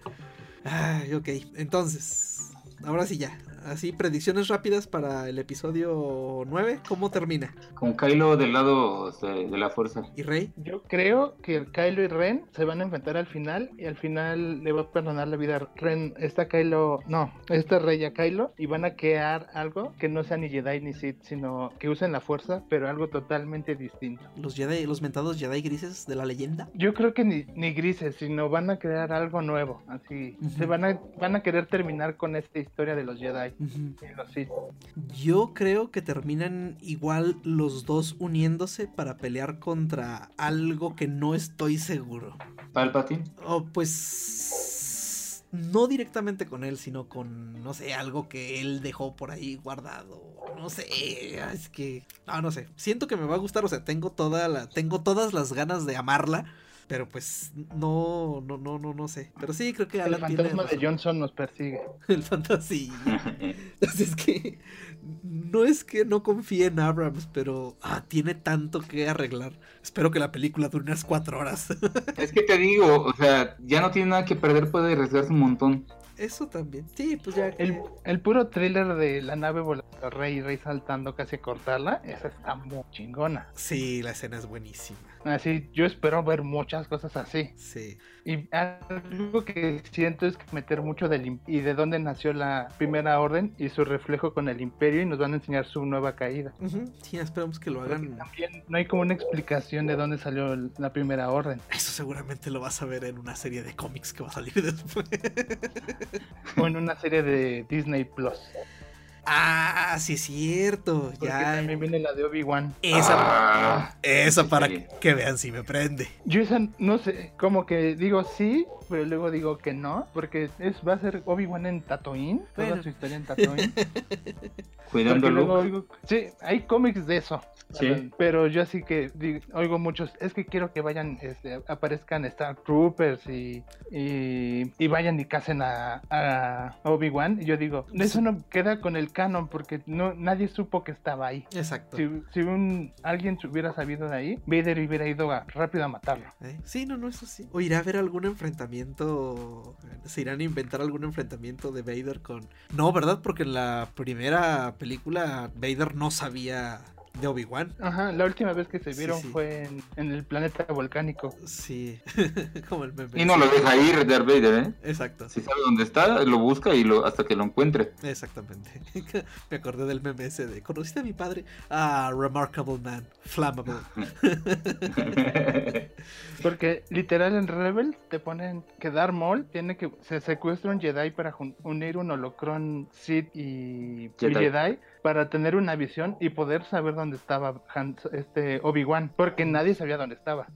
Ay, ok, entonces, ahora sí ya. Así, predicciones rápidas para el episodio 9. ¿Cómo termina? Con Kylo del lado de, la fuerza. ¿Y Rey? Yo creo que Kylo y Ren se van a enfrentar al final y al final le va a perdonar la vida a Ren. Está Kylo, no, está Rey a Kylo y van a crear algo que no sea ni Jedi ni Sith, sino que usen la fuerza, pero algo totalmente distinto. ¿Los Jedi, los mentados Jedi grises de la leyenda? Yo creo que ni, ni grises, sino van a crear algo nuevo. Así, se van a, van a querer terminar con esta historia de los Jedi. Yo creo que terminan igual los dos uniéndose para pelear contra algo que no estoy seguro. ¿Palpatine? Oh, pues no directamente con él, sino con, no sé, algo que él dejó por ahí guardado. No sé, es que, no, no sé. Siento que me va a gustar, o sea, tengo toda la, tengo todas las ganas de amarla pero pues no, no, no, no, no sé. Pero sí, creo que Alan El fantasma de Johnson nos persigue. El fantasma. Entonces es que no es que no confíe en Abrams, pero ah, tiene tanto que arreglar. Espero que la película dure unas cuatro horas. es que te digo, o sea, ya no tiene nada que perder, puede arriesgarse un montón. Eso también. Sí, pues ya. El, el puro thriller de la nave volando, Rey, Rey saltando casi a cortarla, esa está muy chingona. Sí, la escena es buenísima. Así, yo espero ver muchas cosas así. Sí. Y algo que siento es que meter mucho del y de dónde nació la primera orden y su reflejo con el imperio y nos van a enseñar su nueva caída. Sí, esperamos que lo hagan. también no hay como una explicación de dónde salió la primera orden. Eso seguramente lo vas a ver en una serie de cómics que va a salir después. o en una serie de Disney Plus. Ah, sí es cierto. Porque ya. también viene la de Obi-Wan. Esa, ah, esa para que, vean si me prende. Yo esa, no sé, como que digo sí, pero luego digo que no, porque es va a ser Obi-Wan en Tatooine, toda su historia en Tatooine. Cuidando luego sí, hay cómics de eso. Sí. Pero yo así que oigo muchos, es que quiero que vayan, este, aparezcan Star Troopers y, y, vayan y casen a, a Obi-Wan. Y yo digo, eso no queda con el canon porque no nadie supo que estaba ahí. Exacto. Si, si un, alguien hubiera sabido de ahí, Vader hubiera ido rápido a matarlo. ¿Eh? Sí, no, no, eso sí. O irá a haber algún enfrentamiento, se irán a inventar algún enfrentamiento de Vader con... No, ¿verdad? Porque en la primera película Vader no sabía de Obi-Wan. Ajá, la última vez que se vieron fue en, el planeta volcánico. Sí, como el meme. Y no lo deja ir Darth Vader, ¿eh? Exacto. Si sabe dónde está, lo busca y lo hasta que lo encuentre. Exactamente. Me acordé del meme ese de ¿Conociste a mi padre? Ah, remarkable man, flammable. Porque literal en Rebel te ponen que Darth Maul tiene que se secuestra un Jedi para unir un holocron Sith y Jedi para tener una visión y poder saber dónde estaba este Obi-Wan, porque nadie sabía dónde estaba.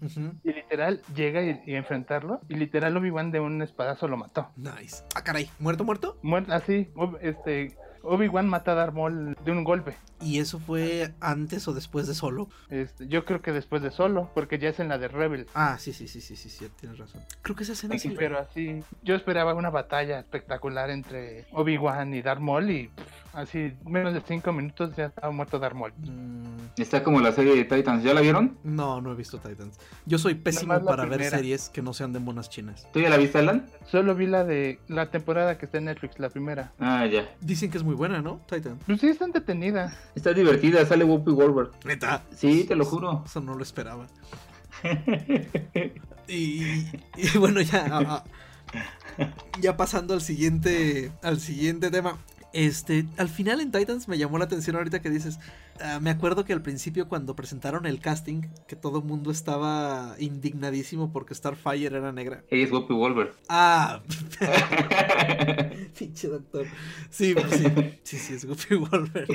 Y literal llega y, enfrentarlo, y literal Obi-Wan de un espadazo lo mató. Nice. Ah, caray, ¿muerto, muerto? Muerto, así, este, Obi-Wan mata a Darth Maul de un golpe. ¿Y eso fue antes o después de Solo? Este, yo creo que después de Solo, porque ya es en la de Rebel. Ah, sí, sí, sí, sí, sí, sí tienes razón. Creo que esa escena sí. Pero así, yo esperaba una batalla espectacular entre Obi-Wan y Darth Maul y así, menos de cinco minutos ya estaba muerto Darth Maul. Mm. Está como la serie de Titans, ¿ya la vieron? No, no he visto Titans. Yo soy pésimo para ver series que no sean de monas chinas. ¿Tú ya la viste, Alan? Solo vi la de la temporada que está en Netflix, la primera. Ah, ya. Dicen que es muy buena, ¿no? Titan. Pues sí, está entretenida. Está divertida, sale Whoopi Goldberg. ¿Neta? Sí, te lo juro. Eso no lo esperaba. y, bueno, ya... ya pasando al siguiente al siguiente tema. Este, al final en Titans me llamó la atención ahorita que dices, ah, me acuerdo que al principio cuando presentaron el casting, que todo el mundo estaba indignadísimo porque Starfire era negra. Ella es Whoopi Wolver. Ah, pinche doctor. Sí, sí, sí, sí, es Whoopi Wolver.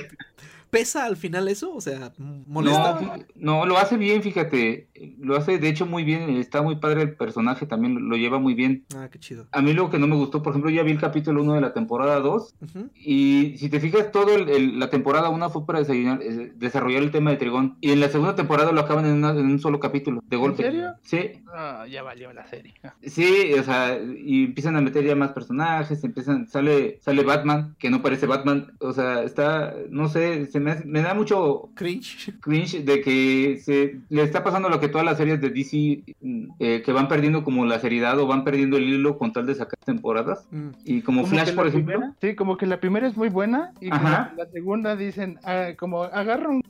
¿Pesa al final eso? O sea, ¿molesta? No, lo hace bien, fíjate. Lo hace, de hecho, muy bien. Está muy padre el personaje, también lo, lleva muy bien. Ah, qué chido. A mí lo que no me gustó, por ejemplo, ya vi el capítulo 1 de la temporada 2. Y si te fijas, toda la temporada 1 fue para eh, desarrollar, el tema de Trigón. Y en la segunda temporada lo acaban en, un solo capítulo, de golpe. ¿En serio? Sí. Ah, ya valió la serie. Sí, o sea, y empiezan a meter ya más personajes, empiezan, sale, sale Batman, que no parece Batman. O sea, está, no sé, se me, da mucho cringe. cringe de que se le está pasando lo que todas las series de DC eh, que van perdiendo como la seriedad o van perdiendo el hilo con tal de sacar temporadas. Mm. Y como Flash, por ejemplo. sí, como que la primera es muy buena y la segunda dicen, ah, como agarra un,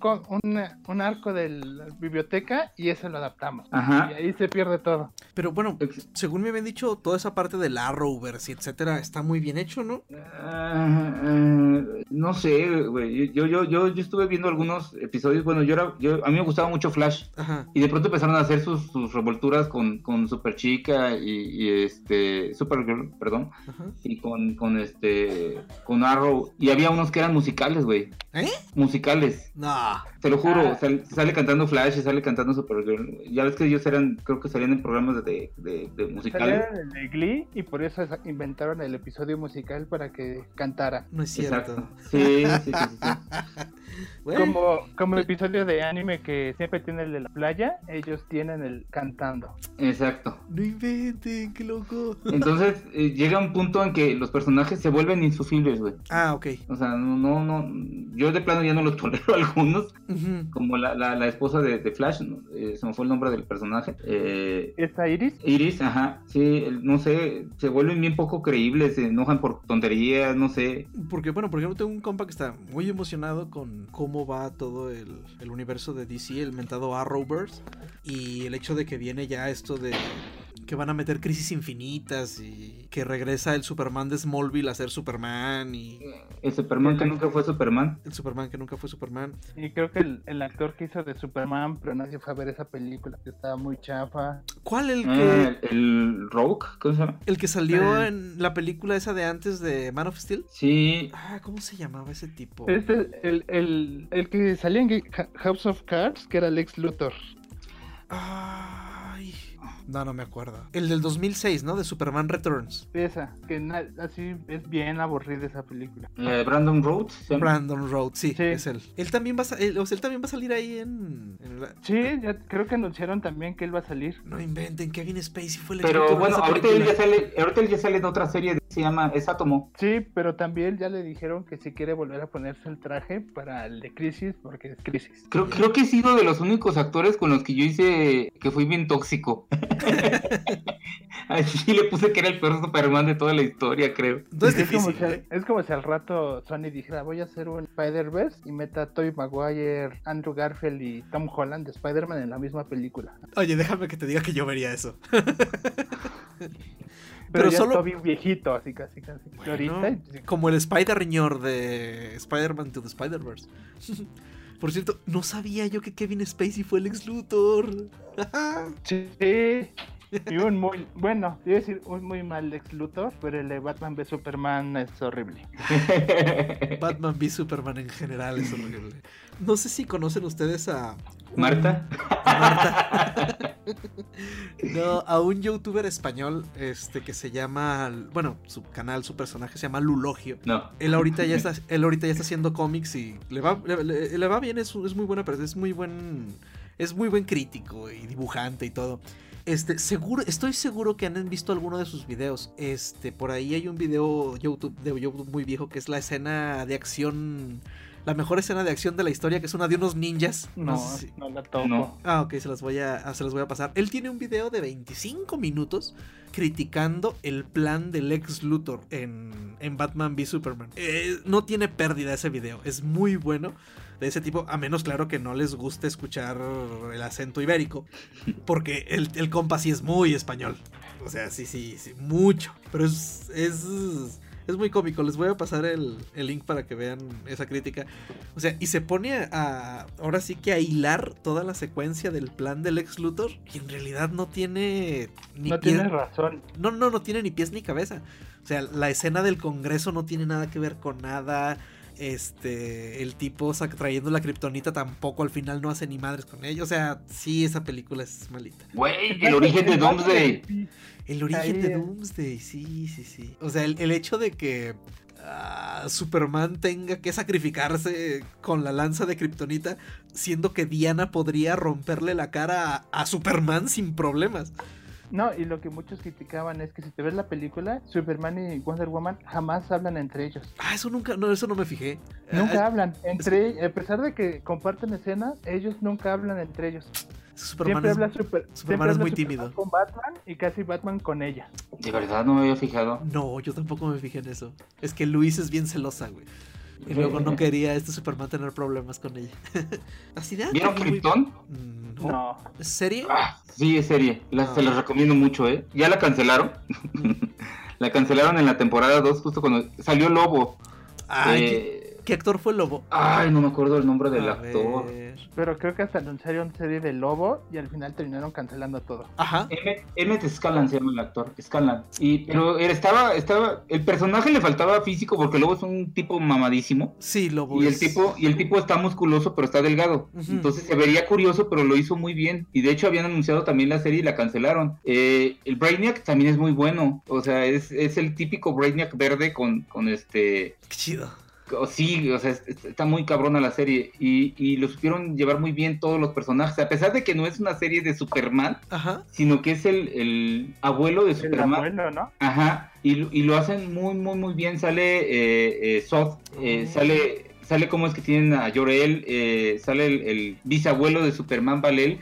un, arco de la biblioteca y eso lo adaptamos. Y ahí se pierde todo. Pero bueno, según me habían dicho, toda esa parte del Arrowverse y etcétera está muy bien hecho, ¿no? Ah, ah, no sé, güey. Yo, yo, yo, yo estuve viendo algunos episodios. Bueno, yo era, yo, a mí me gustaba mucho Flash. Y de pronto empezaron a hacer sus, sus revolturas con, con Super Chica y, este. Supergirl, perdón. Y con, con este. Con Arrow. Y había unos que eran musicales, güey. ¿Eh? Musicales. No. Te lo juro, ah. sale, cantando Flash y sale cantando Supergirl. Ya ves que ellos eran, creo que salían en programas de, de, de musicales. Salían de Glee y por eso inventaron el episodio musical para que cantara. No es cierto. sí, sí. sí. sí. Como, como episodio de anime que siempre tiene el de la playa, ellos tienen el cantando. Exacto. No inventen, qué loco. Entonces eh, llega un punto en que los personajes se vuelven insufribles, güey. Ah, ok. O sea, no, no, yo de plano ya no los tolero algunos. Como la, la, esposa de, Flash, eh, se me fue el nombre del personaje. Eh, ¿Esta Iris? Iris, ajá. Sí, no sé, se vuelven bien poco creíbles, se enojan por tonterías, no sé. Porque, bueno, por ejemplo, tengo un compa que está muy emocionado con cómo va todo el, el universo de DC, el mentado Arrowverse, y el hecho de que viene ya esto de que van a meter crisis infinitas y que regresa el Superman de Smallville a ser Superman y... El Superman que nunca fue Superman. El Superman que nunca fue Superman. Y creo que el, actor que hizo de Superman, pero nadie fue a ver esa película, que estaba muy chafa. ¿Cuál? El ah, que... el Rogue, ¿cómo se llama? El que salió en la película esa de antes de Man of Steel. Sí. Ah, ¿cómo se llamaba ese tipo? Este, el, el, el que salía en House of Cards, que era Lex Luthor. Ay No, no me acuerdo. El del 2006, ¿no? De Superman Returns. Esa, que así es bien aburrida esa película. Eh, Brandon Rhodes. Brandon Rhodes, sí, es él. Él también va a, él, él también va a salir ahí en... Sí, ya creo que anunciaron también que él va a salir. No inventen, Kevin Spacey fue el Pero bueno, ahorita él, ya sale, ahorita él ya sale en otra serie, se llama Es Átomo. Sí, pero también ya le dijeron que si quiere volver a ponerse el traje para el de Crisis, porque es Crisis. Creo, creo que he sido de los únicos actores con los que yo hice que fui bien tóxico. Así le puse que era el peor Superman de toda la historia, creo. es, como si, es, como si, al rato Sony dijera, voy a hacer un Spider-Verse y meta a Tobey Maguire, Andrew Garfield y Tom Holland de Spider-Man en la misma película. Oye, déjame que te diga que yo vería eso. Pero, ya solo Toby viejito, así casi, casi. como el Spider-Riñor de Spider-Man to the Spider-Verse. Por cierto, no sabía yo que Kevin Spacey fue el ex Luthor. sí. Y un muy, bueno, iba a decir un muy mal ex Luthor, pero el de Batman v Superman es horrible. Batman v Superman en general es horrible. No sé si conocen ustedes a. Marta. Marta. no, a un youtuber español este, que se llama. Bueno, su canal, su personaje se llama Lulogio. No. Él ahorita ya está, él ahorita ya está haciendo cómics y le va, le, va bien, es, es muy buena, pero es muy buen. Es muy buen crítico y dibujante y todo. Este, seguro, estoy seguro que han visto alguno de sus videos. Este, por ahí hay un video YouTube, de YouTube muy viejo que es la escena de acción. La mejor escena de acción de la historia, que es una de unos ninjas. No, no, la toco. Ah, ok, se las, voy a, se las voy a pasar. Él tiene un video de 25 minutos criticando el plan del ex Luthor en, en Batman v Superman. Eh, no tiene pérdida ese video, es muy bueno de ese tipo, a menos claro que no les guste escuchar el acento ibérico, porque el, el compa sí es muy español. O sea, sí, sí, sí, mucho. Pero es, es, es muy cómico. Les voy a pasar el, el, link para que vean esa crítica. O sea, y se pone a, ahora sí que a hilar toda la secuencia del plan del ex Luthor, y en realidad no tiene ni No tiene razón. No, no, no tiene ni pies ni cabeza. O sea, la escena del Congreso no tiene nada que ver con nada. Este, el tipo trayendo la kriptonita tampoco al final no hace ni madres con ella. O sea, sí, esa película es malita. Güey, el origen de Doomsday. El origen de Doomsday, sí, sí, sí. O sea, el, hecho de que ah, Superman tenga que sacrificarse con la lanza de kriptonita, siendo que Diana podría romperle la cara a Superman sin problemas. No, y lo que muchos criticaban es que si te ves la película, Superman y Wonder Woman jamás hablan entre ellos. Ah, eso nunca, no, eso no me fijé. Nunca ah, hablan. Entre, a pesar de que comparten escenas, ellos nunca hablan entre ellos. Superman siempre es, habla super, Superman es muy tímido. Con Batman y casi Batman con ella. De verdad no me había fijado. No, yo tampoco me fijé en eso. Es que Luis es bien celosa, güey. Y luego no quería este Superman tener problemas con ella. Así de ¿Vieron Krypton? Mm, no. ¿Es serie? Ah, sí, es serie. Se las recomiendo mucho, ¿eh? Ya la cancelaron. la cancelaron en la temporada 2 justo cuando salió Lobo. Ay, eh, ¿Qué actor fue el lobo? Ay, no me acuerdo el nombre del actor. Pero creo que hasta anunciaron serie de lobo y al final terminaron cancelando todo. Ajá. Emmett Scanlan se llama el actor, Scanlan. Y, pero él estaba, estaba, el personaje le faltaba físico porque el lobo es un tipo mamadísimo. Sí, lobo. Y el tipo, y el tipo está musculoso pero está delgado. Entonces se vería curioso, pero lo hizo muy bien. Y de hecho habían anunciado también la serie y la cancelaron. Eh, el Brainiac también es muy bueno. O sea, es, es el típico Brainiac verde con, con este. Qué chido Sí, o sea, está muy cabrona la serie y, y, lo supieron llevar muy bien todos los personajes, a pesar de que no es una serie de Superman, sino que es el, el abuelo de Superman. El abuelo, ¿no? Ajá, y, y, lo hacen muy, muy, muy bien. Sale eh, eh, Soft, eh, sale, sale como es que tienen a Jorel, eh, sale el, el, bisabuelo de Superman, Valel,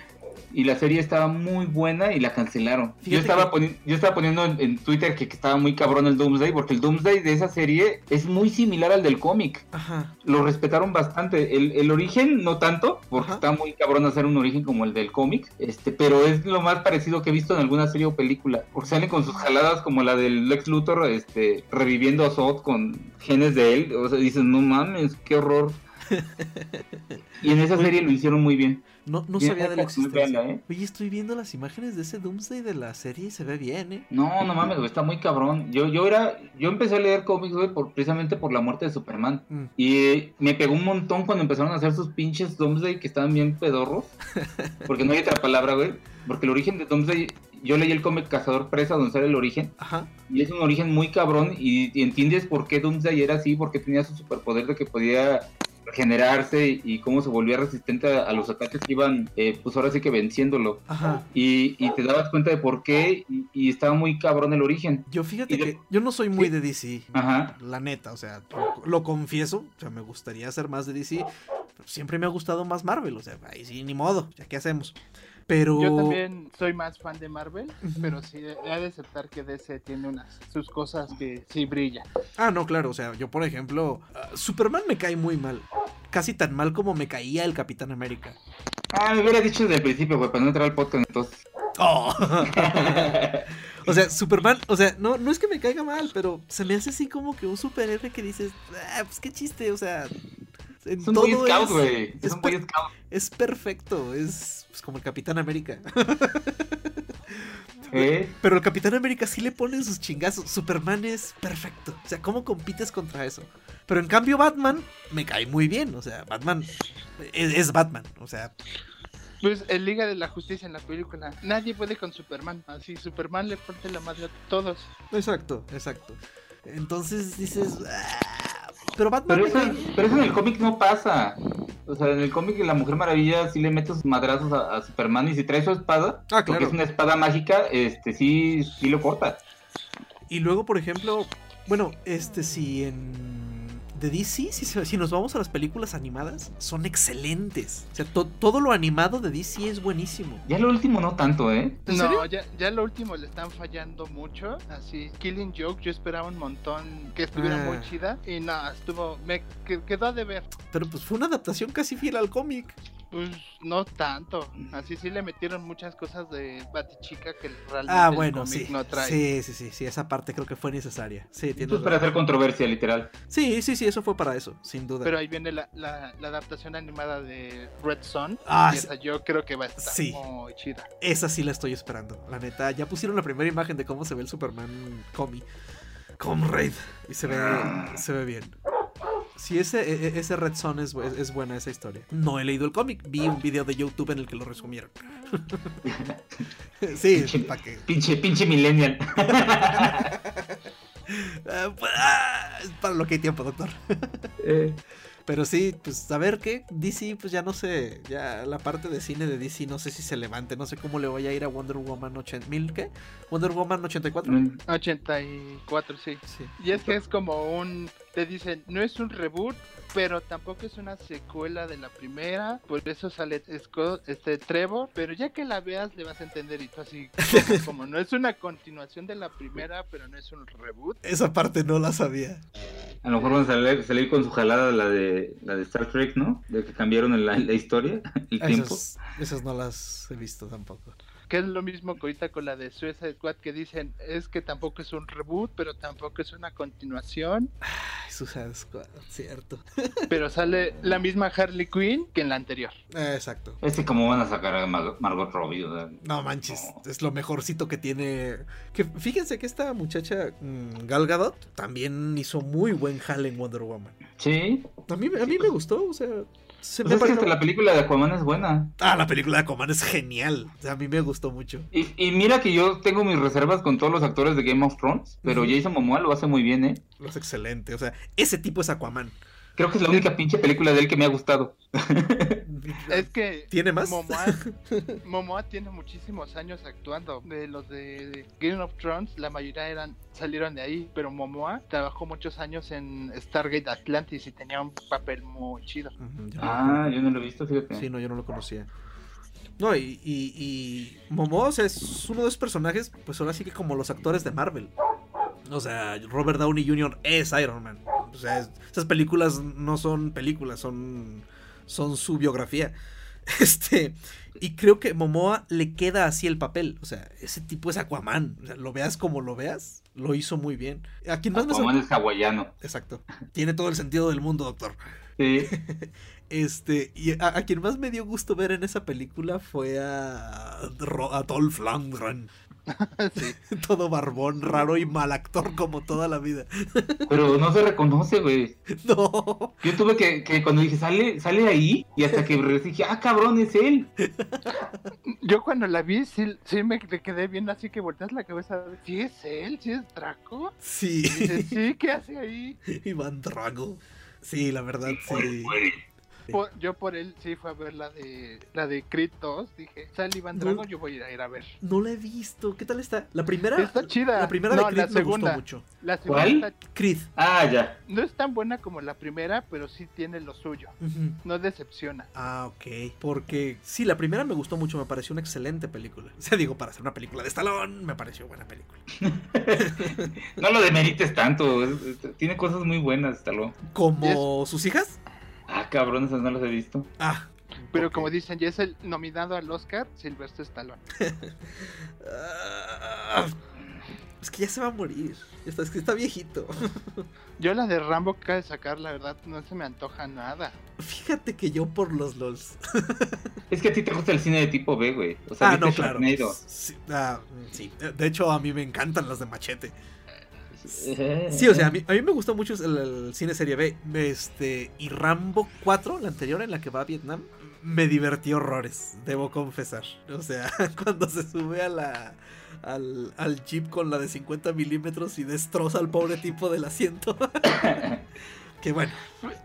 y la serie estaba muy buena y la cancelaron. yo estaba, yo estaba poniendo en, Twitter que, estaba muy cabrón el Doomsday, porque el Doomsday de esa serie es muy similar al del cómic. Ajá. Lo respetaron bastante. El, origen no tanto, porque está muy cabrón hacer un origen como el del cómic, este, pero es lo más parecido que he visto en alguna serie o película. Porque salen con sus jaladas como la del Lex Luthor, este, reviviendo a Zod con genes de él. O sea, dicen, no mames, qué horror. y en esa serie lo hicieron muy bien. No, no sabía de la existencia. ¿eh? Oye, estoy viendo las imágenes de ese Doomsday de la serie y se ve bien, ¿eh? No, no mames, está muy cabrón. Yo, yo era, yo empecé a leer cómics, güey, por, precisamente por la muerte de Superman. Mm. Y me pegó un montón cuando empezaron a hacer sus pinches Doomsday que estaban bien pedorros. porque no hay otra palabra, güey. Porque el origen de Doomsday yo leí el cómic Cazador Presa donde sale el origen. Ajá. Y es un origen muy cabrón y, entiendes por qué Doomsday era así, porque tenía su superpoder de que podía regenerarse y cómo se volvía resistente a, los ataques que iban, eh, pues ahora sí que venciéndolo. Ajá. Y, te dabas cuenta de por qué y, estaba muy cabrón el origen. Yo fíjate que yo no soy muy de DC. Ajá. La neta, o sea, lo, confieso, o sea, me gustaría ser más de DC. Pero siempre me ha gustado más Marvel, o sea, ahí sí, ni modo, ya qué hacemos. Pero... Yo también soy más fan de Marvel, pero sí he de aceptar que DC tiene unas sus cosas que sí brillan. Ah, no, claro, o sea, yo por ejemplo, ah, Superman me cae muy mal. Casi tan mal como me caía el Capitán América. Ah, me hubiera dicho desde el principio, güey, para no entrar al podcast entonces. Oh. o sea, Superman, o sea, no, no es que me caiga mal, pero se me hace así como que un superhéroe que dices, ah, pues qué chiste, o sea, es un Boy Scout, güey. Es, un Boy Scout. Es perfecto. Es pues, como el Capitán América. ¿Eh? Pero el Capitán América sí le ponen sus chingazos. Superman es perfecto. O sea, ¿cómo compites contra eso? Pero en cambio, Batman me cae muy bien. O sea, Batman es, Batman. O sea. Pues el Liga de la Justicia en la película. Nadie puede con Superman. Así, Superman le parte la madre a todos. Exacto, exacto. Entonces dices. Ah, pero Batman. Pero eso, en el cómic no pasa. O sea, en el cómic la Mujer Maravilla sí le mete sus madrazos a, Superman y si trae su espada, ah, porque es una espada mágica, este sí, sí lo corta. Y luego, por ejemplo, bueno, este sí en de DC, si, nos vamos a las películas animadas, son excelentes. O sea, todo lo animado de DC es buenísimo. Ya lo último no tanto, ¿eh? No, ya, ya lo último le están fallando mucho. Así, Killing Joke, yo esperaba un montón que estuviera muy ah. chida. Y nada, estuvo, me quedó de ver. Pero pues fue una adaptación casi fiel al cómic. Pues no tanto. Así sí le metieron muchas cosas de Batichica que realmente ah, bueno, sí. no trae. Sí, sí, sí, sí, esa parte creo que fue necesaria. Sí, Eso es para hacer controversia, literal. Sí, sí, sí, eso fue para eso, sin duda. Pero ahí viene la, la, adaptación animada de Red Son. Ah, y esa yo creo que va a estar muy chida. Esa sí la estoy esperando. La neta, ya pusieron la primera imagen de cómo se ve el Superman Comi. Comrade. Y se ve, se ve bien. Si ese, e, e, ese Red Son es, es, buena esa historia. No he leído el cómic, vi un video de YouTube en el que lo resumieron. sí, para que. Pinche, pinche millennial. Ah, pues, ah, para lo que hay tiempo, doctor. eh. Pero sí, pues a ver qué. DC, pues ya no sé. Ya la parte de cine de DC no sé si se levante. No sé cómo le voy a ir a Wonder Woman 80. ¿Mil qué? ¿Wonder Woman 84? 84, sí. sí. Y es que es como un. Te dicen, no es un reboot, pero tampoco es una secuela de la primera, por eso sale este Trevor, pero ya que la veas le vas a entender y tú así como, no es una continuación de la primera, pero no es un reboot. Esa parte no la sabía. A lo mejor van a salir, con su jalada la de la de Star Trek, ¿no? De que cambiaron la, la historia, el tiempo. Esas no las he visto tampoco que es lo mismo que ahorita con la de Suicide Squad que dicen es que tampoco es un reboot, pero tampoco es una continuación. Ay, Suicide Squad, cierto. pero sale la misma Harley Quinn que en la anterior. exacto. Este como van a sacar a Margot Robbie. no manches, es lo mejorcito que tiene. Que fíjense que esta muchacha mm, Gal Gadot también hizo muy buen jale en Wonder Woman. Sí. A mí, a mí me gustó, o sea, se pues que la película de Aquaman es buena. Ah, la película de Aquaman es genial. a mí me gustó mucho. Y, mira que yo tengo mis reservas con todos los actores de Game of Thrones, pero Jason Momoa lo hace muy bien, ¿eh? Lo hace excelente. O sea, ese tipo es Aquaman. Creo que es la única pinche película de él que me ha gustado. es que. ¿Tiene más? Momoa, tiene muchísimos años actuando. De los de Game of Thrones, la mayoría eran salieron de ahí, pero Momoa trabajó muchos años en Stargate Atlantis y tenía un papel muy chido. ah, yo no lo he visto, fíjate. Sí, no, yo no lo conocía. No, y, y, Momoa es uno de esos personajes, pues ahora sí que como los actores de Marvel. O sea, Robert Downey Jr. es Iron Man. O sea, esas películas no son películas, son, son su biografía. Este, y creo que Momoa le queda así el papel. O sea, ese tipo es Aquaman. O sea, lo veas como lo veas, lo hizo muy bien. ¿A quién más Aquaman es hawaiano. Exacto. Tiene todo el sentido del mundo, doctor. Sí. Este, y a, quien más me dio gusto ver en esa película fue a, a Dolph Lundgren. Todo barbón, raro y mal actor como toda la vida. Pero no se reconoce, güey. No. Yo tuve que, que cuando dije, sale, sale ahí, y hasta que dije, ah, cabrón, es él. Yo cuando la vi, sí, sí me quedé bien así que volteas la cabeza. ¿Sí es él? ¿Sí es Draco? Sí. sí, ¿qué hace ahí? Iván Drago. Sí, la verdad, sí yo por él sí fue a ver la de la de Creed 2, dije, sale Iván Drago, yo voy a ir a, ver. No la he visto, ¿qué tal está? La primera está chida. La primera de Creed me gustó mucho. La segunda ¿Cuál? Creed. Ah, ya. No es tan buena como la primera, pero sí tiene lo suyo. No decepciona. Ah, ok. Porque sí, la primera me gustó mucho, me pareció una excelente película. O sea, digo, para hacer una película de Stallone, me pareció buena película. no lo demerites tanto, tiene cosas muy buenas Stallone. ¿Como sus hijas? Ah, cabrón, esas no las he visto. Ah. Pero como dicen, ya es el nominado al Oscar Silvestre Stallone. es que ya se va a morir. Es que está viejito. Yo la de Rambo que de sacar, la verdad, no se me antoja nada. Fíjate que yo por los LOLs. es que a ti te gusta el cine de tipo B, güey. O sea, ah, no, claro. Ah, sí, De hecho, a mí me encantan las de Machete. Sí, o sea, a mí, a mí me gustó mucho el, cine serie B. Este, y Rambo 4, la anterior en la que va a Vietnam, me divertió horrores, debo confesar. O sea, cuando se sube a la, al, al jeep con la de 50 milímetros y destroza al pobre tipo del asiento. Que bueno.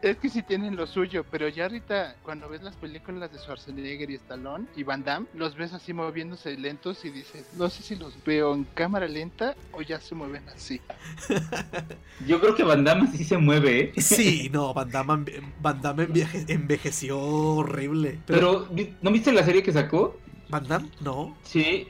Es que sí tienen lo suyo, pero ya ahorita cuando ves las películas de Schwarzenegger y Stallone y Van Damme, los ves así moviéndose lentos y dices, no sé si los veo en cámara lenta o ya se mueven así. Yo creo que Van Damme sí se mueve, ¿eh? Sí, no, Van Damme, Van Damme envejeció horrible. Pero... ¿no viste la serie que sacó? ¿Van Damme? No. Sí,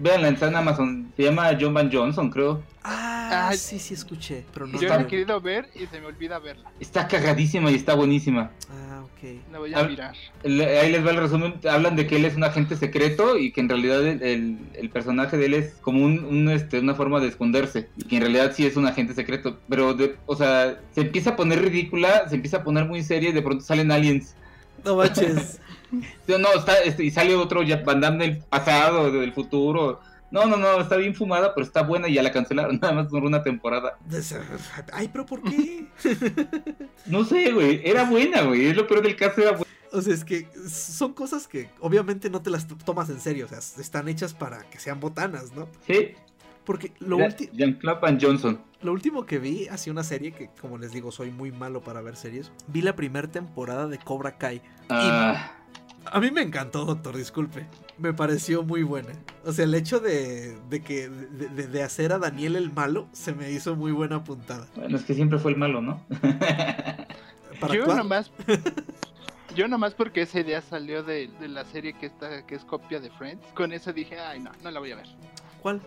veanla en Amazon. Se llama John Van Johnson, creo. Ah, sí, sí escuché, pero no. Yo la he querido ver y se me olvida verla. Está cagadísima y está buenísima. Ah, ok. La voy a mirar. Ahí les va el resumen. Hablan de que él es un agente secreto y que en realidad el, el, personaje de él es como un, este, una forma de esconderse. Y que en realidad sí es un agente secreto. Pero, de, o sea, se empieza a poner ridícula, se empieza a poner muy seria y de pronto salen aliens. No manches. No, está, este, y sale otro ya Van del pasado, del futuro. No, no, no, está bien fumada, pero está buena y ya la cancelaron, nada más por una temporada. Ay, pero ¿por qué? no sé, güey, era buena, güey, es lo peor del caso, era buena. O sea, es que son cosas que obviamente no te las tomas en serio, o sea, están hechas para que sean botanas, ¿no? Sí. Porque lo último... Jean-Claude Johnson. Lo último que vi, así una serie que, como les digo, soy muy malo para ver series. Vi la primera temporada de Cobra Kai. Ah. A mí me encantó, doctor, disculpe. Me pareció muy buena. O sea, el hecho de, que de, hacer a Daniel el malo se me hizo muy buena puntada. Bueno, es que siempre fue el malo, ¿no? yo nomás. yo nomás porque esa idea salió de, la serie que está, que es copia de Friends. Con eso dije, ay no, no la voy a ver. ¿Cuál?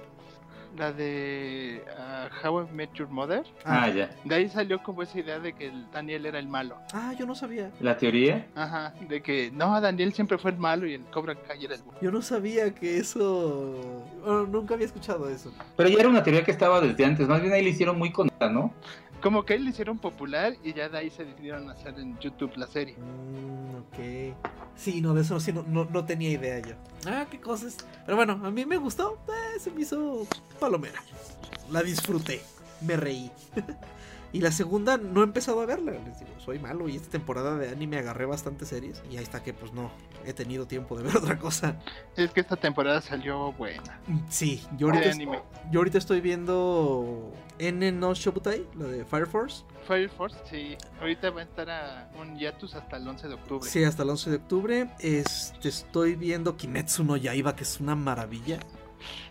La de uh, How I Met Your Mother. Ah, ya. De ahí salió como esa idea de que el Daniel era el malo. Ah, yo no sabía. ¿La teoría? Ajá, de que no, Daniel siempre fue el malo y el Cobra Kai era el bueno. Yo no sabía que eso. nunca había escuchado eso. Pero ya era una teoría que estaba desde antes, más bien ahí le hicieron muy contada, ¿no? Como que ahí le hicieron popular y ya de ahí se decidieron hacer en YouTube la serie. Mm, ok. Sí, no, de eso sí, no, no, tenía idea yo. Ah, qué cosas. Pero bueno, a mí me gustó. Eh, se me hizo palomera. La disfruté. Me reí. Y la segunda no he empezado a verla, les digo, soy malo y esta temporada de anime agarré bastantes series y ahí está que pues no he tenido tiempo de ver otra cosa. Es que esta temporada salió buena. Sí, yo ahorita, yo ahorita estoy viendo N no Shobutai, la de Fire Force. Fire Force, sí. Ahorita va a estar a un hiatus hasta el 11 de octubre. Sí, hasta el 11 de octubre. Este, estoy viendo Kimetsu no Yaiba, que es una maravilla.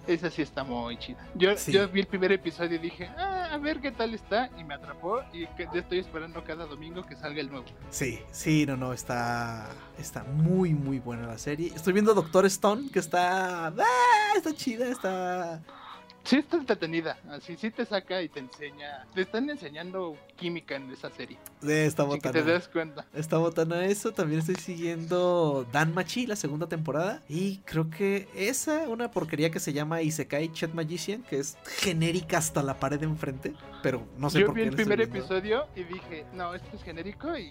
Esa sí está muy chida. Yo, yo vi el primer episodio y dije, ah, a ver qué tal está. Y me atrapó. Y que, estoy esperando cada domingo que salga el nuevo. Sí, sí, no, no. Está, está muy, muy buena la serie. Estoy viendo Doctor Stone, que está. Ah, está chida, está sí está entretenida, así sí te saca y te enseña, te están enseñando química en esa serie. De esta botana. te das cuenta. Esta botana eso, también estoy siguiendo Dan Machi, la segunda temporada, y creo que esa, una porquería que se llama Isekai Chat Magician, que es genérica hasta la pared de enfrente, pero no sé Yo por qué. Vi el primer episodio y dije, no, esto es genérico y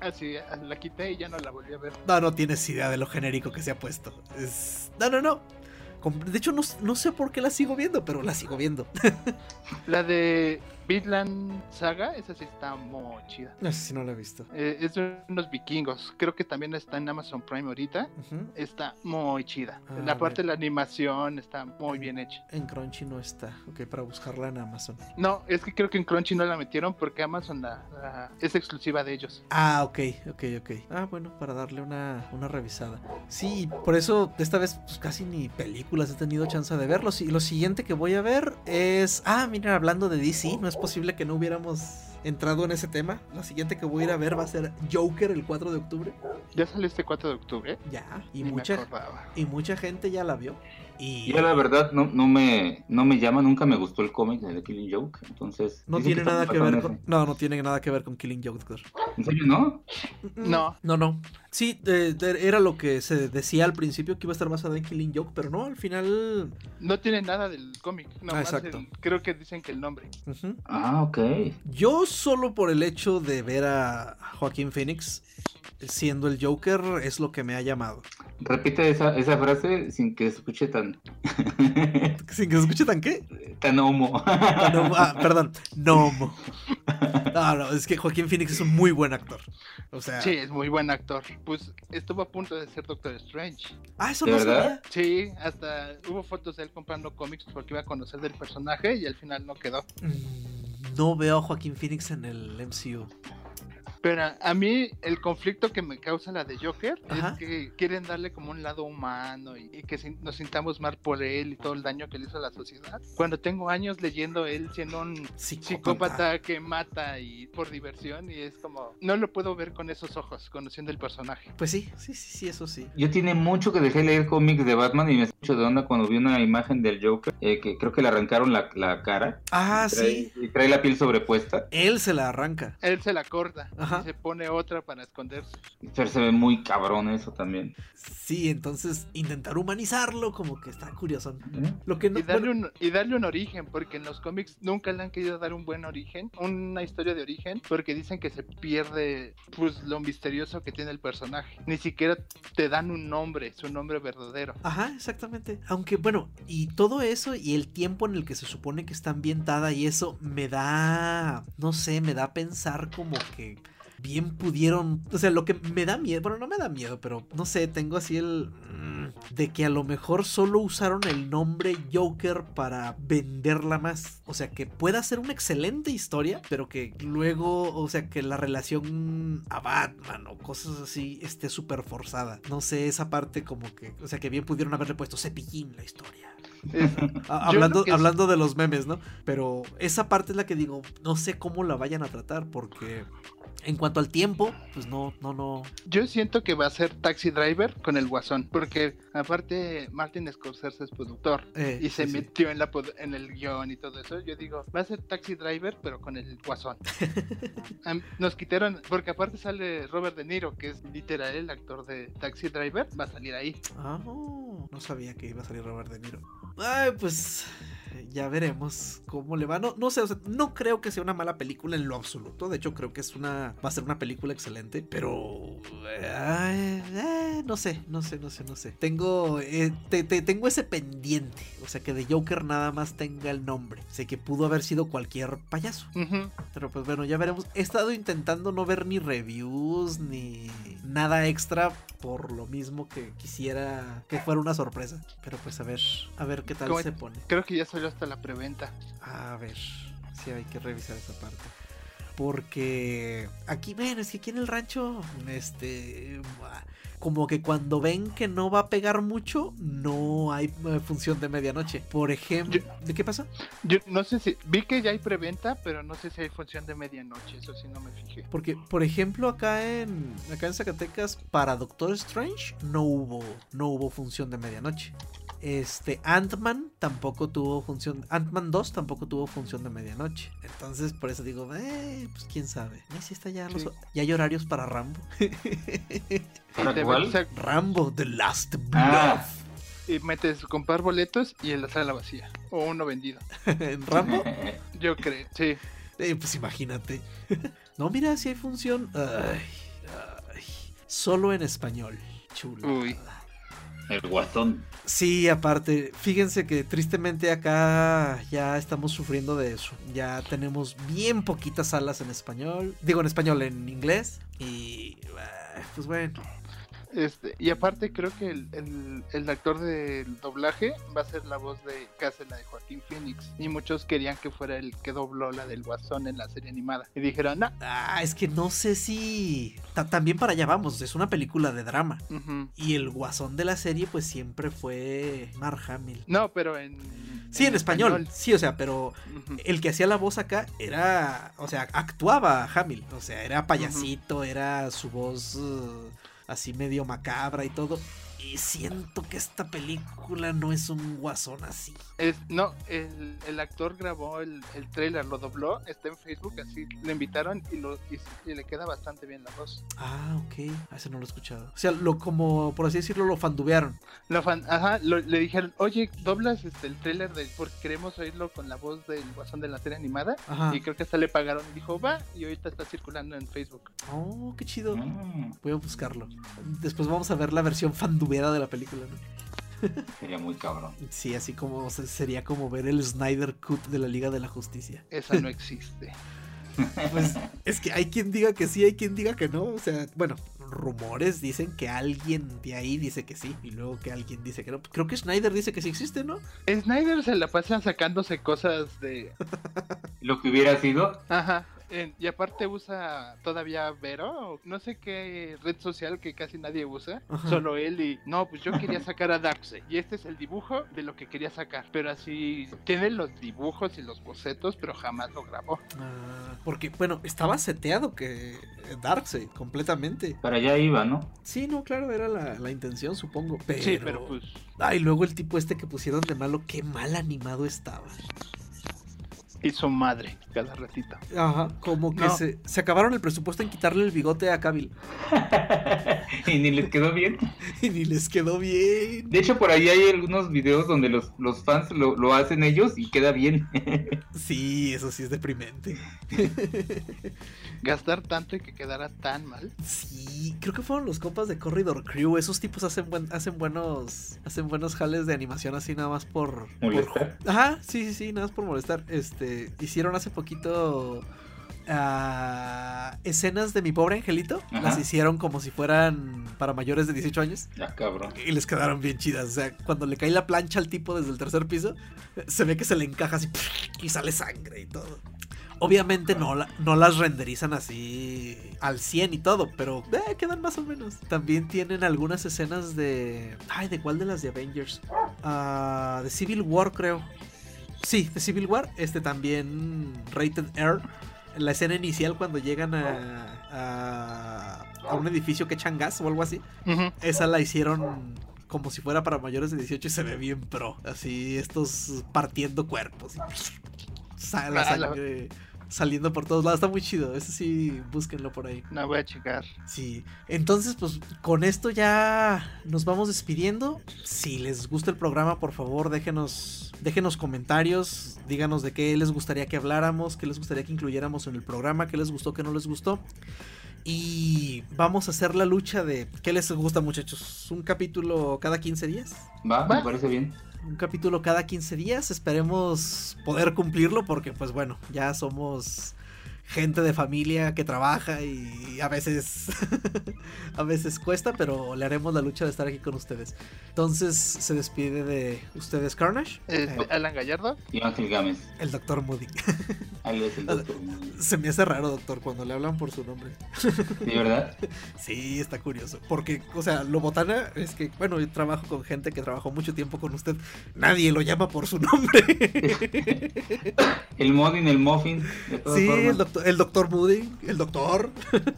así la quité y ya no la volví a ver. No, no tienes idea de lo genérico que se ha puesto. Es... No, no, no De hecho, no, no sé por qué la sigo viendo, pero la sigo viendo. la de Bitland Saga, esa sí está muy chida. Esa sí no la he visto. Eh, es de unos vikingos. Creo que también está en Amazon Prime ahorita. Está muy chida. Ah, la parte de la animación está muy bien hecha. En Crunchy no está. Ok, para buscarla en Amazon. No, es que creo que en Crunchy no la metieron porque Amazon la, es exclusiva de ellos. Ah, ok, ok, ok. Ah, bueno, para darle una, una revisada. Sí, por eso esta vez pues, casi ni películas he tenido chance de verlo. Y lo siguiente que voy a ver es. Ah, mira, hablando de DC, no es posible que no hubiéramos entrado en ese tema. La siguiente que voy a ir a ver va a ser Joker el 4 de octubre. ¿Ya salió este 4 de octubre? Ya, y, mucha, y mucha gente ya la vio. Y yo la verdad no, no me no me llama, nunca me gustó el cómic de The Killing Joke, entonces no tiene nada que ver con, no, no tiene nada que ver con Killing Joke. ¿En serio no? No. No, no. Sí, era lo que se decía al principio que iba a estar basada en Killing Joke, pero no, al final no tiene nada del cómic, ah, exacto. creo que dicen que el nombre. Ah, ok. Yo solo por el hecho de ver a Joaquín Phoenix siendo el Joker es lo que me ha llamado. Repite esa, esa frase sin que se escuche tan. ¿Sin que se escuche tan qué? Tan homo. Ah, perdón, no homo. No, no, es que Joaquín Phoenix es un muy buen actor. O sea... Sí, es muy buen actor. Pues estuvo a punto de ser Doctor Strange. Ah, eso no sabía. Sí, hasta hubo fotos de él comprando cómics porque iba a conocer del personaje y al final no quedó. Mm, no veo a Joaquín Phoenix en el MCU. Pero a mí el conflicto que me causa la de Joker es que quieren darle como un lado humano y, que nos sintamos mal por él y todo el daño que le hizo a la sociedad. Cuando tengo años leyendo él siendo un psicópata, que mata y por diversión y es como no lo puedo ver con esos ojos conociendo el personaje. Pues sí, sí, sí, sí, eso sí. Yo tiene mucho que dejé leer cómics de Batman y me escucho de onda cuando vi una imagen del Joker eh, que creo que le arrancaron la, la cara. Ah, sí. Y trae la piel sobrepuesta. Él se la arranca. Él se la corta se pone otra para esconderse. Pero se ve muy cabrón eso también. Sí, entonces intentar humanizarlo como que está curioso. Lo que y, darle un, y darle un origen, porque en los cómics nunca le han querido dar un buen origen, una historia de origen, porque dicen que se pierde pues lo misterioso que tiene el personaje. Ni siquiera te dan un nombre, su nombre verdadero. Ajá, exactamente. Aunque bueno, y todo eso y el tiempo en el que se supone que está ambientada y eso me da, no sé, me da a pensar como que bien pudieron, o sea, lo que me da miedo, bueno, no me da miedo, pero no sé, tengo así el mm, de que a lo mejor solo usaron el nombre Joker para venderla más, o sea, que pueda ser una excelente historia, pero que luego, o sea, que la relación a Batman o cosas así esté súper forzada. No sé, esa parte como que, o sea, que bien pudieron haberle puesto cepillín la historia. hablando, hablando de los memes, ¿no? Pero esa parte es la que digo, no sé cómo la vayan a tratar porque en cuanto al tiempo, pues no, no, no. Yo siento que va a ser Taxi Driver con el Guasón, porque aparte Martin Scorsese es productor eh, y se metió en la en el guion y todo eso. Yo digo, va a ser Taxi Driver, pero con el Guasón. Nos quitaron, porque aparte sale Robert De Niro, que es literal el actor de Taxi Driver, va a salir ahí. Ah, no sabía que iba a salir Robert De Niro. Ay, pues ya veremos cómo le va. No, no sé, no creo que sea una mala película en lo absoluto. De hecho, creo que es una. Va a ser una película excelente. Pero. Eh, no sé, no sé, no sé, no sé. Tengo. Eh, tengo ese pendiente. O sea, que de Joker nada más tenga el nombre. Sé que pudo haber sido cualquier payaso. Pero pues bueno, ya veremos. He estado intentando no ver ni reviews ni nada extra. Por lo mismo que quisiera que fuera una sorpresa. Pero pues a ver, a ver qué tal se pone. Creo que ya salió hasta la preventa. A ver, si hay que revisar esa parte. Porque aquí, ven, es que aquí en el rancho, este, como que cuando ven que no va a pegar mucho, no hay eh, función de medianoche. Por ejemplo, ¿de qué pasa? Yo no sé si, vi que ya hay preventa, pero no sé si hay función de medianoche, eso sí no me fijé. Porque, por ejemplo, acá en, acá en Zacatecas, para Doctor Strange, no hubo, no hubo función de medianoche. Este, Ant-Man tampoco tuvo función. Ant-Man 2 tampoco tuvo función de medianoche. Entonces, por eso digo, eh, pues quién sabe. si está ya, ya hay horarios para Rambo. Rambo, The Last ah. Blood. Y metes comprar boletos y en la sala vacía. O uno vendido. ¿En Rambo? Yo creo, sí. Eh, pues imagínate. no, mira, si hay función. Ay, ay. Solo en español. Chulo. Uy. El guasón. Sí, aparte, fíjense que tristemente acá ya estamos sufriendo de eso. Ya tenemos bien poquitas salas en español. Digo en español, en inglés. Y ah, pues bueno. Este, y aparte creo que el, el, actor del doblaje va a ser la voz de casi la de Joaquín Phoenix. Y muchos querían que fuera el que dobló la del Guasón en la serie animada. Y dijeron, no. Ah, es que no sé si... también para allá vamos, es una película de drama. Y el Guasón de la serie pues siempre fue Mark Hamill. No, pero en... Sí, en, español. Sí, o sea, pero el que hacía la voz acá era, o sea, actuaba Hamill, o sea, era payasito, era su voz uh, así medio macabra y todo. Y siento que esta película no es un guasón así. Es, no, el, el actor grabó el, el, trailer, lo dobló, está en Facebook, así le invitaron y, lo, y, le queda bastante bien la voz. Ah, ok, a ese no lo he escuchado. O sea, lo como, por así decirlo, lo fandubearon. Lo fan, ajá, le dijeron, oye, doblas este, el trailer de, porque queremos oírlo con la voz del guasón de la serie animada. Y creo que hasta le pagaron y dijo, va, y ahorita está circulando en Facebook. Oh, qué chido. Mm. Voy a buscarlo. Después vamos a ver la versión fandubeada de la película, ¿no? Sería muy cabrón. Sí, así como sería como ver el Snyder Cut de la Liga de la Justicia. Esa no existe. Pues es que hay quien diga que sí, hay quien diga que no. O sea, bueno, rumores dicen que alguien de ahí dice que sí y luego que alguien dice que no. Creo que Snyder dice que sí existe, ¿no? Snyder se la pasa sacándose cosas de... Lo que hubiera sido. Ajá y aparte usa todavía Vero, no sé qué red social que casi nadie usa, solo él y no, pues yo quería sacar a Darkseid y este es el dibujo de lo que quería sacar, pero así tiene los dibujos y los bocetos, pero jamás lo grabó. Ah, porque bueno, estaba seteado que Darkseid completamente. Para allá iba, ¿no? Sí, no, claro, era la, intención, supongo. Pero... Sí, pero pues. Ay, luego el tipo este que pusieron de malo, qué mal animado estaba y su madre cada ratito. Ajá, como que se, se, acabaron el presupuesto en quitarle el bigote a Kabil. y ni les quedó bien. y ni les quedó bien. De hecho, por ahí hay algunos videos donde los, los fans lo, lo, hacen ellos y queda bien. sí, eso sí es deprimente. Gastar tanto y que quedara tan mal. Sí, creo que fueron los compas de Corridor Crew. Esos tipos hacen buen, hacen buenos. Hacen buenos jales de animación así nada más por. Molestar. Ajá, sí, sí, sí, nada más por molestar. Este hicieron hace poquito uh, escenas de mi pobre angelito. Las hicieron como si fueran para mayores de 18 años. Ya, cabrón. Y les quedaron bien chidas. O sea, cuando le cae la plancha al tipo desde el tercer piso, se ve que se le encaja así y sale sangre y todo. Obviamente no, no las renderizan así al 100 y todo, pero eh, quedan más o menos. También tienen algunas escenas de... Ay, ¿de cuál de las de Avengers? Uh, de Civil War, creo. Sí, de Civil War, este también Rated R. La escena inicial cuando llegan a, a, un edificio que echan gas o algo así. Esa la hicieron como si fuera para mayores de 18 y se ve bien pro. Así, estos partiendo cuerpos. La sangre saliendo por todos lados. Está muy chido. Ese sí, búsquenlo por ahí. No voy a checar. Sí. Entonces, pues con esto ya nos vamos despidiendo. Si les gusta el programa, por favor, déjenos, déjenos comentarios. Díganos de qué les gustaría que habláramos, qué les gustaría que incluyéramos en el programa, qué les gustó, qué no les gustó. Y vamos a hacer la lucha de qué les gusta, muchachos. ¿Un capítulo cada 15 días? Va, me parece bien un capítulo cada 15 días. Esperemos poder cumplirlo porque pues bueno, ya somos gente de familia que trabaja y a veces a veces cuesta, pero le haremos la lucha de estar aquí con ustedes. Entonces se despide de ustedes Carnage, eh, Alan Gallardo y Ángel Gámez. El doctor Moody. el doctor Moody. Se me hace raro, doctor, cuando le hablan por su nombre. ¿De verdad? Sí, está curioso. Porque, o sea, lo botana es que, bueno, yo trabajo con gente que trabajó mucho tiempo con usted. Nadie lo llama por su nombre. el Modding, el Muffin. sí, el doctor el doctor Moody, el doctor.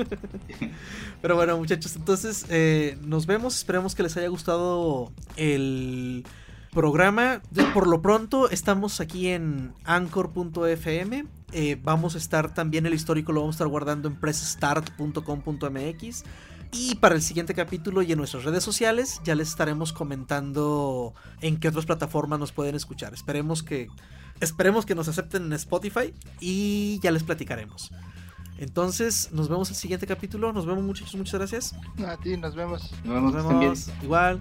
Pero bueno, muchachos, entonces eh, nos vemos. Esperemos que les haya gustado el programa. Por lo pronto, estamos aquí en anchor.fm. Eh, vamos a estar también el histórico, lo vamos a estar guardando en pressstart.com.mx. Y para el siguiente capítulo y en nuestras redes sociales ya les estaremos comentando en qué otras plataformas nos pueden escuchar. Esperemos que Esperemos que nos acepten en Spotify y ya les platicaremos. Entonces, nos vemos en el siguiente capítulo. Nos vemos, muchachos. Muchas gracias. A ti, nos vemos. Nos vemos. Igual.